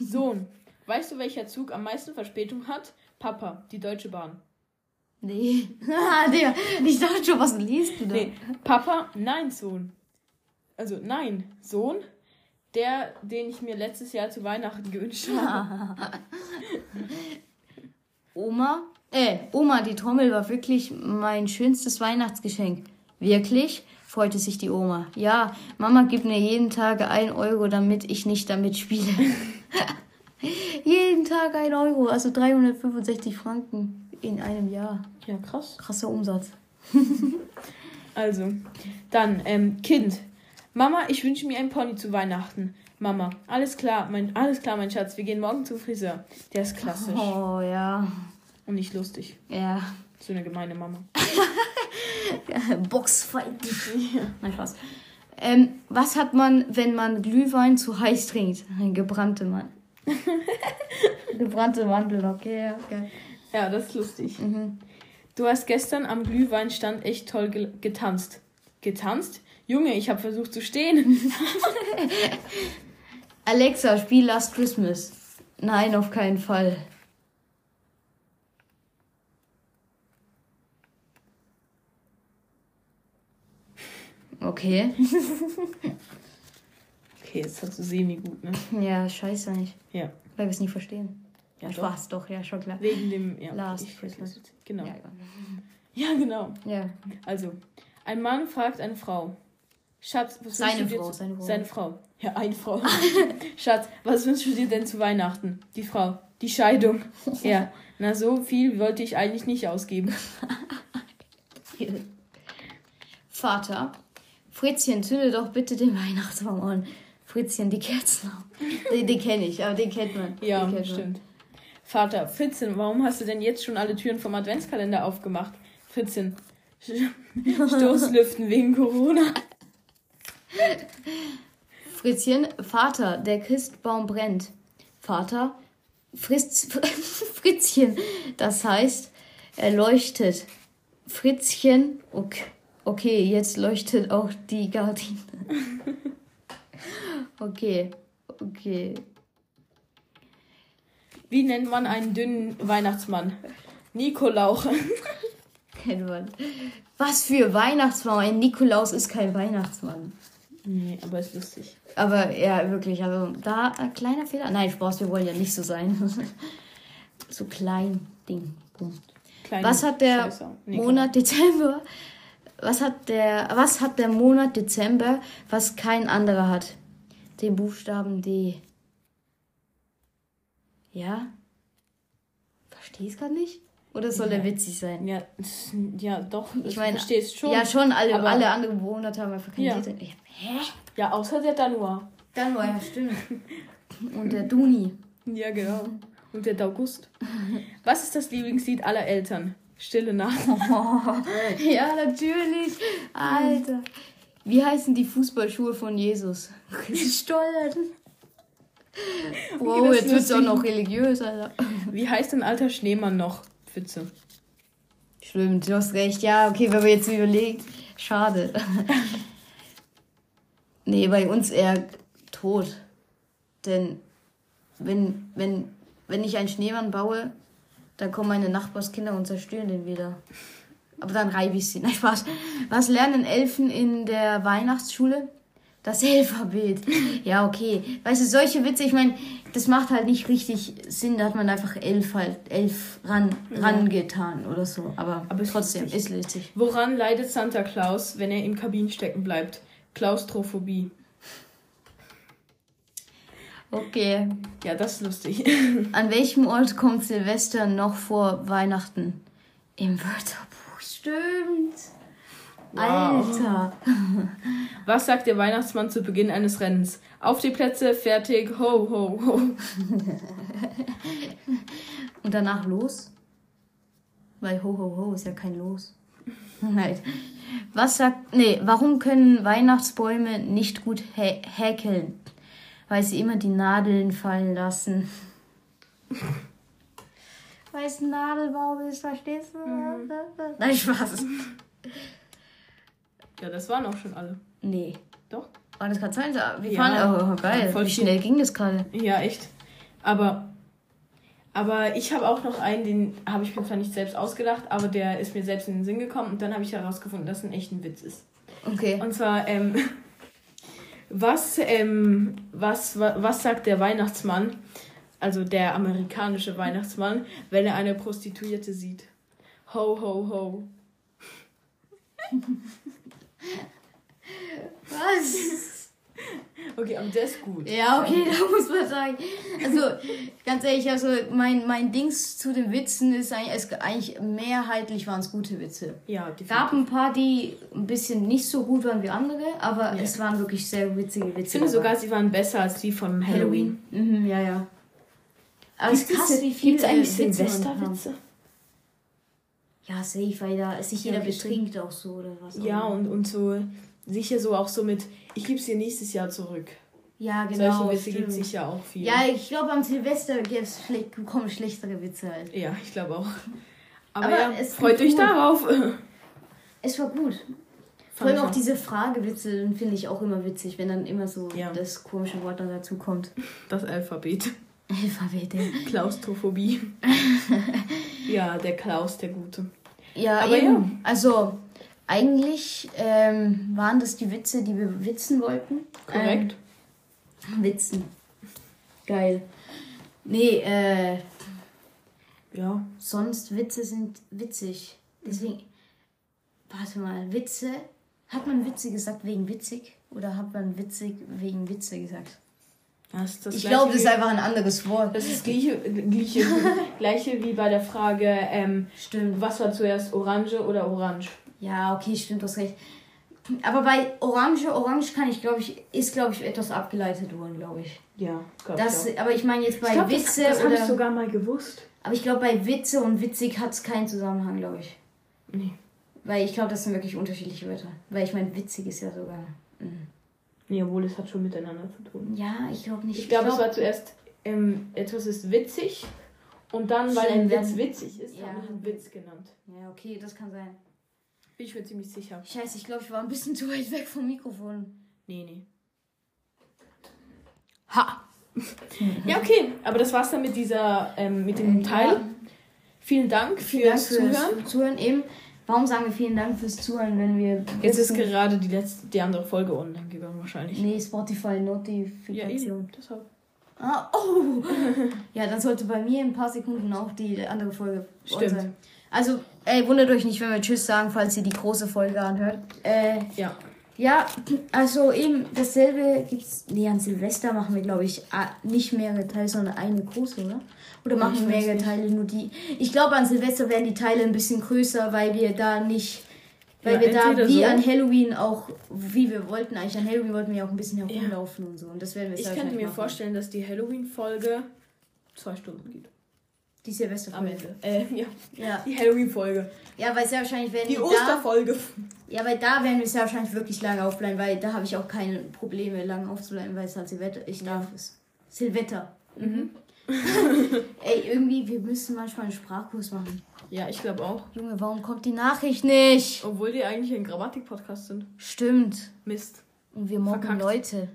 Sohn, weißt du, welcher Zug am meisten Verspätung hat? Papa, die Deutsche Bahn. Nee. [LAUGHS] Digga, ich dachte schon, was liest du da? Nee, Papa, nein, Sohn. Also nein, Sohn, der, den ich mir letztes Jahr zu Weihnachten gewünscht habe. [LAUGHS] Oma, äh, Oma, die Trommel war wirklich mein schönstes Weihnachtsgeschenk. Wirklich? freute sich die Oma. Ja, Mama gibt mir jeden Tag ein Euro, damit ich nicht damit spiele. [LAUGHS] [LAUGHS] jeden Tag ein Euro, also 365 Franken in einem Jahr. Ja, krass. Krasser Umsatz. [LAUGHS] Also, dann, ähm, Kind. Mama, ich wünsche mir ein Pony zu Weihnachten. Mama, alles klar, mein, alles klar, mein Schatz. Wir gehen morgen zum Friseur. Der ist klassisch. Oh, ja. Und nicht lustig. Ja. So eine gemeine Mama. [LAUGHS] Boxfight. Nein, Spaß. Ähm, was hat man, wenn man Glühwein zu heiß trinkt? Ein [LAUGHS] gebrannte Mann. gebrannte Mandel, okay, okay. Ja, das ist lustig. Du hast gestern am Glühweinstand echt toll ge getanzt. Getanzt? Junge, ich habe versucht zu stehen. [LAUGHS] Alexa, spiel Last Christmas. Nein, auf keinen Fall. Okay. [LAUGHS] Okay, jetzt hast du semi gut, ne? Ja, scheiße nicht. Ja. Weil wir es nicht verstehen. Ja, Ja, doch. Spaß, doch, ja, schon klar. Wegen dem. Ja, Last ich- Christmas. Genau. Ja, Ja, genau. ja. Also, ein Mann fragt eine Frau. Schatz, was Seine wünschst du dir Frau, zu, seine Frau. Seine Frau. Ja, eine Frau. [LAUGHS] Schatz, was wünschst du dir denn zu Weihnachten? Die Frau. Die Scheidung. Ja. Na, so viel wollte ich eigentlich nicht ausgeben. [LAUGHS] Vater, Fritzchen, zünde doch bitte den [LAUGHS] Weihnachtsbaum an. Fritzchen, die Kerzen. Den, den kenne ich, aber den kennt man. Ja, kennt stimmt. Vater, Fritzchen, warum hast du denn jetzt schon alle Türen vom Adventskalender aufgemacht? Fritzchen, [LAUGHS] Stoßlüften wegen Corona. Fritzchen, Vater, der Christbaum brennt. Vater, Fritz, [LAUGHS] Fritzchen, das heißt, er leuchtet. Fritzchen, okay, okay, jetzt leuchtet auch die Gardine. [LAUGHS] Okay, okay. Wie nennt man einen dünnen Weihnachtsmann? Nikolauch. [LAUGHS] Kennt man. Was für Weihnachtsbaum? Ein Nikolaus ist kein Weihnachtsmann. Nee, aber ist lustig. Aber ja, wirklich, also da ein kleiner Fehler. Nein, Spaß, wir wollen ja nicht so sein. [LAUGHS] so klein Ding. Boom. Kleine Was hat der. Nee, Monat Dezember? Was hat der was hat der Monat Dezember, was kein anderer hat? Den Buchstaben D. Ja? Versteh's gerade nicht? Oder soll Ja. der witzig sein? Ja, ja doch. Ich meine, verstehst schon. Ja, schon, alle, aber- alle anderen Monate haben einfach kein Ja. D drin. Ich- Hä? Ja, außer der Januar. Dann war ja stimmt. Und der Duni. Ja, genau. Und der August. Was ist das Lieblingslied aller Eltern? Stille Nacht. [LAUGHS] Ja, natürlich. Alter. Wie heißen die Fußballschuhe von Jesus? Stollen. Wow, jetzt wird's auch lustig. noch religiös, Alter. Wie heißt ein alter Schneemann noch? Pfütze. Stimmt, du hast recht. Ja, okay, wenn man jetzt überlegt. Schade. [LAUGHS] nee, bei uns eher tot. Denn wenn, wenn, wenn ich einen Schneemann baue, dann kommen meine Nachbarskinder und zerstören den wieder. Aber dann reibe ich sie. Nein, Spaß. Was lernen Elfen in der Weihnachtsschule? Das Alphabet. Ja, okay. Weißt du, solche Witze, ich meine, das macht halt nicht richtig Sinn. Da hat man einfach elf halt, elf ran, rangetan oder so. Aber, Aber trotzdem, ist lustig. Woran leidet Santa Claus, wenn er im Kabin stecken bleibt? Klaustrophobie. Okay. Ja, das ist lustig. [LAUGHS] An welchem Ort kommt Silvester noch vor Weihnachten? Im Wörterbuch. Stimmt. Alter. Was sagt der Weihnachtsmann zu Beginn eines Rennens? Auf die Plätze, fertig, ho, ho, ho. [LAUGHS] Und danach los? Weil ho ho ho ist ja kein Los. [LAUGHS] Nein. Was sagt. Nee, warum können Weihnachtsbäume nicht gut hä häkeln? Weil sie immer die Nadeln fallen lassen. [LAUGHS] Weil es ein Nadelbaum ist, verstehst du? [LAUGHS] Nein, Spaß. Ja, das waren auch schon alle. Nee. Doch? War das gerade sein? Wir Ja. fahren. Oh, geil. Voll Wie viel. schnell ging das gerade? Ja, echt. Aber, aber ich habe auch noch einen, den habe ich mir zwar nicht selbst ausgedacht, aber der ist mir selbst in den Sinn gekommen und dann habe ich herausgefunden, dass es ein echter Witz ist. Okay. Und zwar, ähm, Was, ähm, was, wa- was sagt der Weihnachtsmann, also der amerikanische Weihnachtsmann, wenn er eine Prostituierte sieht? Ho, ho, ho. Was? Okay, aber der ist gut. Ja, okay, [LAUGHS] da muss man sagen. Also, ganz ehrlich, also mein, mein Dings zu den Witzen ist eigentlich, es, eigentlich mehrheitlich waren es gute Witze. Ja, definitiv. gab ein paar, die ein bisschen nicht so gut waren wie andere, aber es waren wirklich sehr witzige Witze. Ich finde sogar, sie waren besser als die von Halloween. Mhm, ja, ja. Aber es krass, wie viele eigentlich. Silvesterwitze? Ja, safe, weil da sich jeder Ja, betrinkt auch so oder was. Ja, und, und so sicher so auch so mit, ich gebe es dir nächstes Jahr zurück. ja, genau. Solche Witze gibt es sicher auch viel. Ja, ich glaube, am Silvester gibt's schle kommen schlechtere Witze halt. Ja, ich glaube auch. [LAUGHS] Aber, Aber ja, es freut euch darauf. Es war gut. Vor allem auch diese Fragewitze finde ich auch immer witzig, wenn dann immer so Ja. das komische Wort dann dazu kommt. Das Alphabet. Alphabete. Klaustrophobie. [LAUGHS] ja, der Klaus, der Gute. Ja, Aber eben. ja. Also, eigentlich ähm, waren das die Witze, die wir witzen wollten. Korrekt. Ähm, witzen. Geil. Nee, äh, Ja. sonst Witze sind witzig. Deswegen, warte mal, Witze. Hat man Witze gesagt wegen witzig? Oder hat man witzig wegen Witze gesagt? Das das Ich glaube, das ist einfach ein anderes Wort. Das ist gleiche, gleiche, [LAUGHS] gleiche wie bei der Frage, ähm, Stimmt. was war zuerst Orange oder Orange? Ja, okay, stimmt, du hast recht. Aber bei Orange, Orange kann ich, glaube ich, ist, glaube ich, etwas abgeleitet worden, glaube ich. Ja, glaube Das, ich auch. aber ich meine jetzt bei Ich glaub, Witze das, das habe ich sogar mal gewusst. aber ich glaube, bei Witze und witzig hat es keinen Zusammenhang, glaube ich. Nee. Weil ich glaube, das sind wirklich unterschiedliche Wörter. Weil ich meine, witzig ist ja sogar. Mhm. Nee, obwohl es hat schon miteinander zu tun. Ja, ich glaube nicht. Ich glaube, es glaub- war zuerst, ähm, etwas ist witzig und dann, weil ein Witz witzig ist, Ja. habe ich einen Witz genannt. Ja, okay, das kann sein. Bin ich mir ziemlich sicher. Scheiße, ich glaube, ich war ein bisschen zu weit weg vom Mikrofon. Nee, nee. Ha! [LAUGHS] ja, okay, aber das war's dann mit dieser, ähm, mit dem Teil. Ja. Vielen Dank Vielen Dank fürs fürs Zuhören. Zuhören. Eben, warum sagen wir vielen Dank fürs Zuhören, wenn wir. Jetzt ist gerade die letzte, die andere Folge online gegangen wahrscheinlich. Nee, Spotify Ja, Notifikation. eben. Deshalb. ah, oh! [LAUGHS] ja, dann sollte bei mir in ein paar Sekunden auch die andere Folge Stimmt. sein. Also, ey, wundert euch nicht, wenn wir Tschüss sagen, falls ihr die große Folge anhört. Äh, Ja. ja, also eben dasselbe gibt's. Nee, an Silvester machen wir, glaube ich, nicht mehrere Teile, sondern eine große, oder? Oder machen ich wir mehrere nicht. Teile, nur die. Ich glaube, an Silvester werden die Teile ein bisschen größer, weil wir da nicht. Weil Ja, wir da wie so- an Halloween auch, wie wir wollten, eigentlich an Halloween wollten wir ja auch ein bisschen herumlaufen und so. Und das werden wir Ich könnte mir machen. vorstellen, dass die Halloween-Folge zwei Stunden geht. Die Silvester Am Ende. Äh, ja. Ja. Die Halloween-Folge. ja, weil sehr wahrscheinlich werden Die. Osterfolge. Ja, weil da werden wir sehr wahrscheinlich wirklich lange aufbleiben, weil da habe ich auch keine Probleme, lange aufzubleiben, weil es halt Silvester, ich darf es. Silvester. Mhm. [LAUGHS] Ey, irgendwie, wir müssen manchmal einen Sprachkurs machen. Ja, ich glaube auch. Junge, warum kommt die Nachricht nicht? Obwohl die eigentlich ein Grammatik-Podcast sind. Stimmt. Mist. Und wir mobben Verkackt. Leute.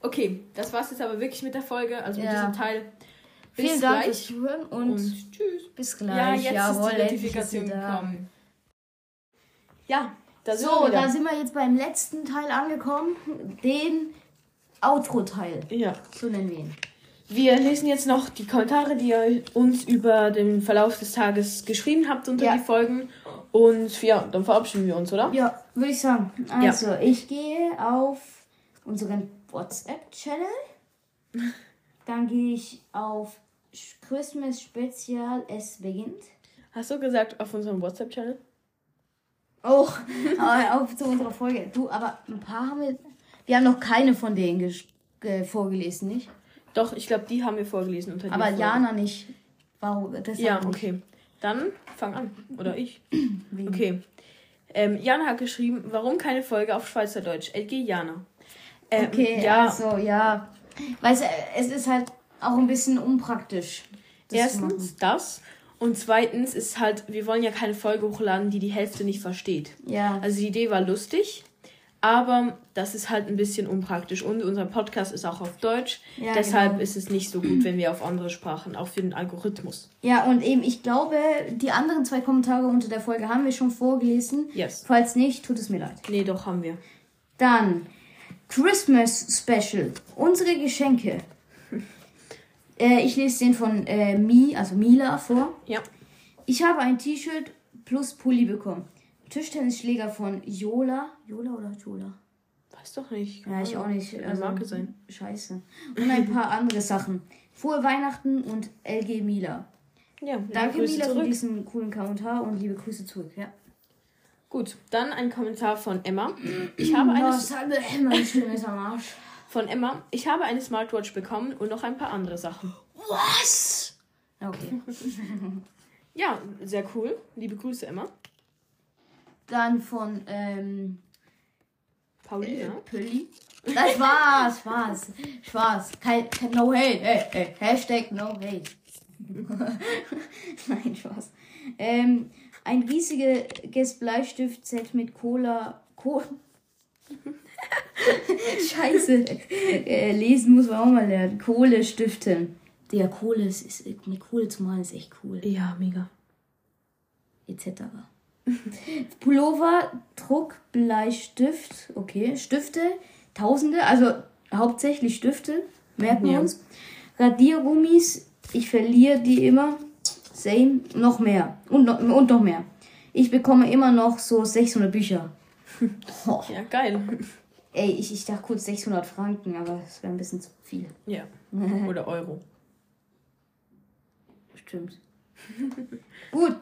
Okay, das war's jetzt aber wirklich mit der Folge, also mit Ja. diesem Teil. Bis Vielen Dank fürs Zuhören und, und tschüss. bis Ja, gleich. jetzt Jawohl, ist die Notifikation gekommen. Ja, da sind So, wir wieder. da sind wir jetzt beim letzten Teil angekommen. Den Outro-Teil. ja. So nennen wir ihn. Wir lesen jetzt noch die Kommentare, die ihr uns über den Verlauf des Tages geschrieben habt unter Ja. die Folgen. Und ja, dann verabschieden wir uns, oder? Ja, würde ich sagen. Also, ich gehe auf unseren WhatsApp-Channel. Dann gehe ich auf Christmas Spezial, es beginnt. Hast du gesagt auf unserem WhatsApp-Channel? Oh, aber [LAUGHS] auf zu unserer Folge. Du, aber ein paar haben wir. Wir haben noch keine von denen äh, vorgelesen, nicht? Doch, ich glaube, die haben wir vorgelesen unter Aber. Jana nicht. Warum? Deshalb Ja, okay. Dann fang an. Oder ich. [CLEARS THROAT] Okay. Ähm, Jana hat geschrieben, warum keine Folge auf Schweizerdeutsch? LG Jana. Ähm, Okay, ja, also ja. Weißt du, es ist halt auch ein bisschen unpraktisch. das erstens das. Und zweitens ist halt, wir wollen ja keine Folge hochladen, die die Hälfte nicht versteht. Ja. Also die Idee war lustig, aber das ist halt ein bisschen unpraktisch. Und unser Podcast ist auch auf Deutsch. Ja, Deshalb genau. ist es nicht so gut, wenn wir auf andere Sprachen, auch für den Algorithmus. Ja, und eben, ich glaube, die anderen zwei Kommentare unter der Folge haben wir schon vorgelesen. Yes. Falls nicht, tut es mir leid. Nee, doch haben wir. Dann Christmas Special. Unsere Geschenke. Äh, ich lese den von äh, Mi, also Mila vor. Ja. Ich habe ein T-Shirt plus Pulli bekommen. Tischtennisschläger von Jola. Jola oder Jola? Weiß doch nicht. Ja, ich auch nicht. Also, Marke sein. Scheiße. Und ein paar andere Sachen. Frohe Weihnachten und LG Mila. Ja, Danke Grüße Mila für zurück. diesen coolen Kommentar und liebe Grüße zurück. Ja. Gut, dann ein Kommentar von Emma. Ich habe eine Was hat mein schönes am Arsch? Von Emma. Ich habe eine Smartwatch bekommen und noch ein paar andere Sachen. Was? Okay. [LAUGHS] Ja, sehr cool. Liebe Grüße, Emma. Dann von ähm, Paulina. Pölli. Das Spaß, Spaß, Spaß. Kein, kein No Hate. Hey, hey. Hashtag No Hate. [LAUGHS] Nein, Spaß. Ähm, ein riesiges Bleistift-Set mit Cola. Co [LAUGHS] Scheiße. Äh, lesen muss man auch mal lernen. Kohlestiften. Der Kohle ist, ist mit Kohle zu malen ist echt cool. Ja, mega. etc. [LAUGHS] Pullover, Druck, Bleistift, okay, Stifte, Tausende, also hauptsächlich Stifte, merken wir Ja. uns. Radiergummis, ich verliere die immer, same, noch mehr und noch, und noch mehr. Ich bekomme immer noch so 600 Bücher. Oh, Ja, geil. ey, ich, ich dachte kurz 600 Franken, aber das wäre ein bisschen zu viel. Ja. [LAUGHS] Oder Euro. Stimmt. [LAUGHS] Gut.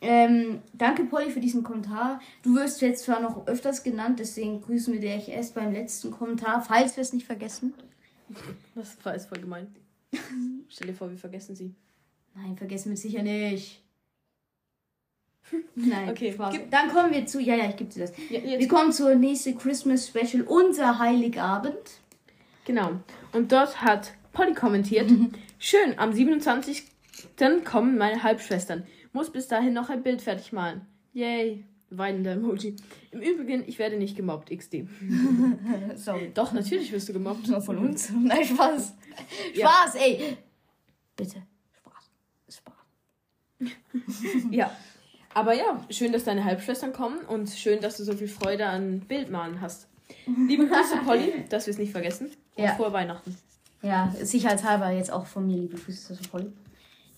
Ähm, danke, Polly, für diesen Kommentar. Du wirst jetzt zwar noch öfters genannt, deswegen grüßen wir dich erst beim letzten Kommentar, falls wir es nicht vergessen. Das war ist voll gemein. Stell dir vor, wir vergessen sie. Nein, vergessen wir es sicher nicht. [LAUGHS] Nein, Okay, Spaß. gib- Dann kommen wir zu, ja, ja, ich gebe dir das. Ja, Wir kommen zur nächsten Christmas Special, unser Heiligabend. genau. Und dort hat Polly kommentiert: Schön, am 27. kommen meine Halbschwestern. Muss bis dahin noch ein Bild fertig malen. Yay. Weinender Emoji. Im Übrigen, ich werde nicht gemobbt, XD. [LAUGHS] Sorry. Doch, natürlich wirst du gemobbt. Nur von uns. [LAUGHS] Nein, Spaß. Ja. Spaß, ey. Bitte. Spaß. Spaß. Ja. Aber ja, schön, dass deine Halbschwestern kommen und schön, dass du so viel Freude an Bildmalen hast. Liebe [LAUGHS] Grüße, Polly, dass wir es nicht vergessen. Und Ja. frohe Weihnachten. Ja, sicherheitshalber jetzt auch von mir, liebe Grüße zu Polly.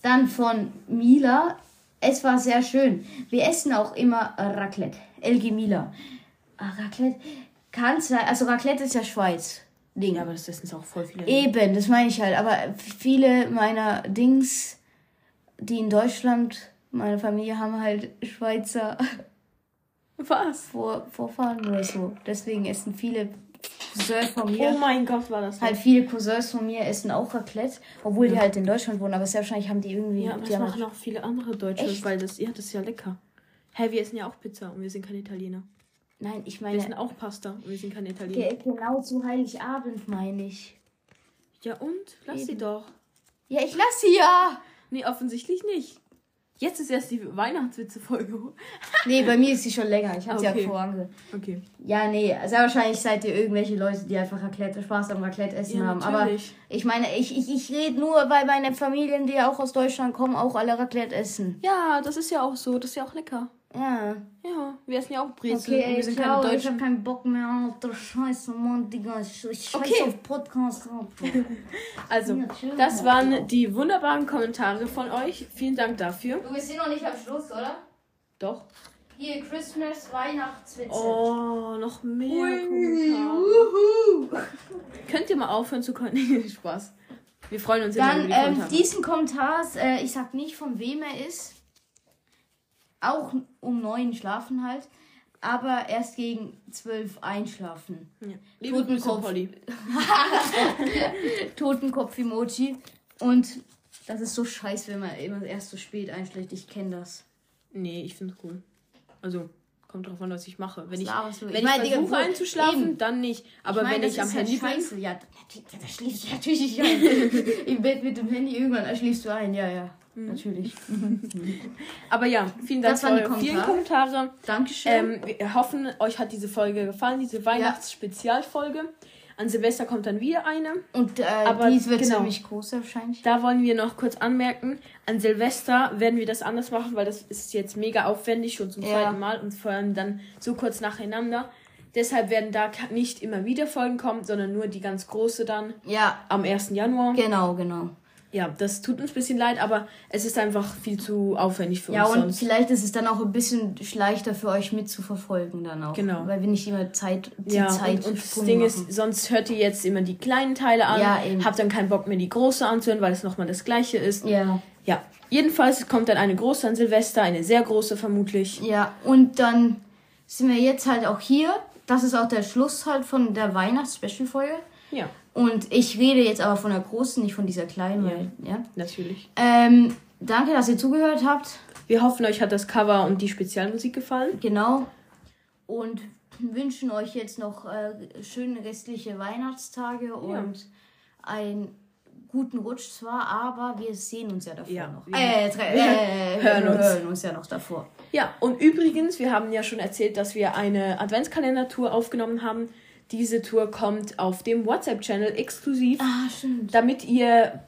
Dann von Mila. Es war sehr schön. Wir essen auch immer Raclette. LG Mila. Ah, Raclette kann sein. Also Raclette ist ja Schweiz. Ding. Ja, aber das essen es auch voll viele. Eben, das meine ich halt. Aber viele meiner Dings, die in Deutschland, meine Familie haben halt Schweizer [LAUGHS] Was? Vor Vorfahren oder so. Deswegen essen viele Cousins von Oh mir. mein Gott, war das. Halt viele Cousins von mir essen auch Raclette, obwohl die halt in Deutschland wohnen, aber sehr wahrscheinlich haben die irgendwie. ja, aber das machen auch viele andere Deutsche, Echt? weil das, ja, das ist ja lecker. Hä, wir essen ja auch Pizza und wir sind keine Italiener. Nein, ich Wir meine, essen auch Pasta und wir sind keine Italiener. ge genau zu Heiligabend meine ich. Ja und? Lass sie Eben. doch. Ja, ich lasse sie ja. Nee, offensichtlich nicht. Jetzt ist erst die Weihnachtswitze-Folge. [LAUGHS] Nee, bei mir ist sie schon länger. Ich habe sie Okay. ja vorange. Okay. Ja, nee, sehr wahrscheinlich seid ihr irgendwelche Leute, die einfach Raclette, Spaß am Raclette essen Ja, haben. Aber ich meine, ich, ich, ich rede nur, weil meine Familien, die ja auch aus Deutschland kommen, auch alle Raclette essen. Ja, das ist ja auch so. Das ist ja auch lecker. Ja. Ja, wir essen ja auch Brezel Okay, wir sind ciao, keine ich hab keinen Bock mehr auf der Scheiße, Mann, Digga. Ich, ich scheiß Okay. auf Podcast ab. [LAUGHS] Also, das mal. waren die wunderbaren Kommentare von euch. Vielen Dank dafür. Du bist hier noch nicht am Schluss, oder? Doch. Hier, Christmas, Weihnachtswitze. Oh, noch mehr Ui. Könnt ihr mal aufhören zu kommentieren? [LAUGHS] Spaß. Wir freuen uns immer Dann über die ähm, Kommentare. diesen Kommentar, äh, ich sag nicht von wem er ist. Auch um neun schlafen halt. Aber erst gegen zwölf einschlafen. ja. Liebe Totenkopf. [LAUGHS] Totenkopf-Emoji. Und das ist so scheiße, wenn man immer erst so spät einschläft. Ich kenne das. Nee, ich finde es cool. Also, kommt drauf an, was ich mache. Wenn Was ich, wenn Ich ich, meine, Digga, versuche einzuschlafen, eben. dann nicht. Aber meine, wenn das ich am ist halt Handy bin. Ja, da, schläfst du natürlich nicht ein. Im Bett mit dem Handy irgendwann schläfst du ein. Ja, ja. Natürlich. [LAUGHS] Aber ja, vielen Dank für die eure vielen Kommentare. Kommentare. Dankeschön. Ähm, wir hoffen, euch hat diese Folge gefallen, diese Weihnachtsspezialfolge. An Silvester kommt dann wieder eine. Und äh, aber dies wird genau. ziemlich groß wahrscheinlich. Da wollen wir noch kurz anmerken, an Silvester werden wir das anders machen, weil das ist jetzt mega aufwendig, schon zum Ja. zweiten Mal und vor allem dann so kurz nacheinander. Deshalb werden da nicht immer wieder Folgen kommen, sondern nur die ganz große dann Ja, am 1. Januar. genau, genau. Ja, das tut uns ein bisschen leid, aber es ist einfach viel zu aufwendig für Ja, uns und sonst. vielleicht ist es dann auch ein bisschen leichter für euch mitzuverfolgen dann auch. Genau. Weil wir nicht immer Zeit, die Ja, Zeit und, und das Ding machen. ist, sonst hört ihr jetzt immer die kleinen Teile an, Ja, eben. habt dann keinen Bock mehr die große anzuhören, weil es nochmal das gleiche ist. Ja. Ja, jedenfalls kommt dann eine große an Silvester, eine sehr große vermutlich. Ja, und dann sind wir jetzt halt auch hier. Das ist auch der Schluss halt von der Weihnachts-Special-Folge. Ja, Und ich rede jetzt aber von der großen, nicht von dieser kleinen, weil, ja. natürlich. Ähm, danke, dass ihr zugehört habt. Wir hoffen, euch hat das Cover und die Spezialmusik gefallen. Genau. Und wünschen euch jetzt noch äh, schöne restliche Weihnachtstage und einen guten Rutsch zwar, aber wir sehen uns ja davor Ja, noch. Äh, äh, hören wir uns. hören uns ja noch davor. Ja, und übrigens, wir haben ja schon erzählt, dass wir eine Adventskalender-Tour aufgenommen haben. Diese Tour kommt auf dem WhatsApp-Channel exklusiv, Ah, stimmt. damit ihr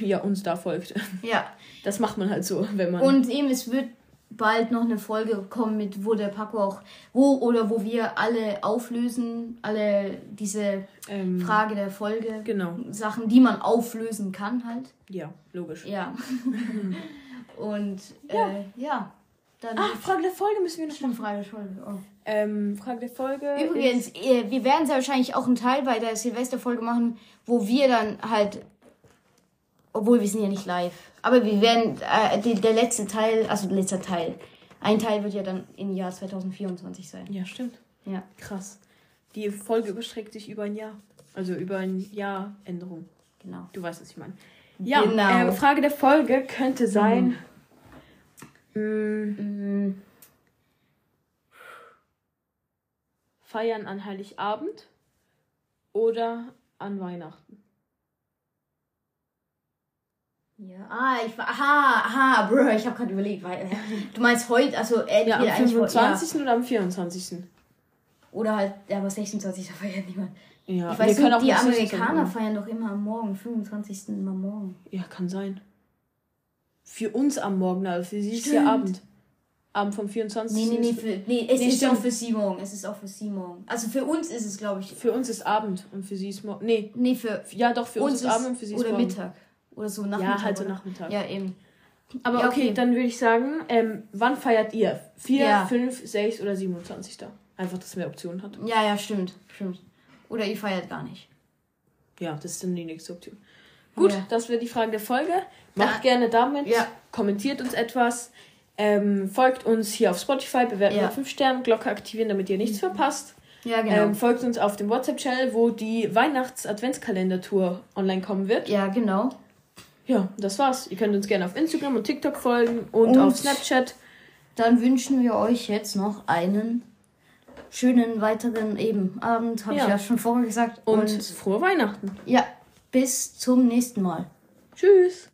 ja, uns da folgt. Ja. Das macht man halt so, wenn man. Und eben, es wird bald noch eine Folge kommen mit, wo der Paco auch, wo oder wo wir alle auflösen, alle diese ähm, Frage der Folge, Genau. Sachen, die man auflösen kann halt. Ja, logisch. Ja. [LAUGHS] Und äh, ja, dann Ah, Frage der Folge müssen wir noch Stimmt. Frage der Folge. Oh. Ähm, Frage der Folge. Übrigens, äh, wir werden sehr wahrscheinlich auch einen Teil bei der Silvesterfolge machen, wo wir dann halt, obwohl wir sind ja nicht live, aber wir werden, äh, die, der letzte Teil, also der letzte Teil, ein Teil wird ja dann im Jahr 2024 sein. Ja, stimmt. Ja. Krass. Die Folge überstreckt sich über ein Jahr. Also über ein Jahr Änderung. Genau. Du weißt, was ich meine. Ja, Genau. ähm, Frage der Folge könnte sein. mh, Mm, feiern an Heiligabend oder an Weihnachten? Ja. Ah, ich war. Aha, aha, Bro, ich habe gerade überlegt, weil. äh, Du meinst heute, also entweder Ja, am eigentlich heute- 25. oder am 24. Ja. Oder halt, ja, aber 26. da feiert niemand. Ja, Ich weiß wir nicht, die noch 26. Amerikaner feiern doch immer am Morgen, 25. immer morgen. Ja, kann sein. Für uns am Morgen, aber für sie ist ja. Abend. Abend vom 24. Nee, nee, nee, für, nee es Nee, ist stimmt. auch für sie morgen. Es ist auch für sie morgen. Also für uns ist es, glaube ich. Für uns ist Abend und für sie ist morgen. Nee, Nee, für ja doch, für uns, ist Abend und für sie ist Oder morgen. Mittag. Oder so Nachmittag. Ja, halt so oder? Nachmittag. Ja, eben. Aber Ja, okay, okay. dann würde ich sagen, ähm, wann feiert ihr? 4, Ja. 5, 6 oder 27. Einfach, dass mehr Optionen hat. Ja, ja, stimmt. Stimmt. Oder ihr feiert gar nicht. Ja, das ist dann die nächste Option. Gut, Ja. das wäre die Frage der Folge. Macht Da- gerne damit. Ja. Kommentiert uns etwas. Ähm, folgt uns hier auf Spotify, bewerten Ja. mit 5 Sternen, Glocke aktivieren, damit ihr nichts verpasst. Ja, genau. Ähm, folgt uns auf dem WhatsApp-Channel, wo die Weihnachts-Adventskalender-Tour online kommen wird. ja, genau. Ja, das war's. Ihr könnt uns gerne auf Instagram und TikTok folgen und, Und- auf Snapchat. Dann wünschen wir euch jetzt noch einen schönen weiteren eben Abend, habe Ja. ich ja schon vorher gesagt. Und, Und frohe Weihnachten. ja, bis zum nächsten Mal. Tschüss.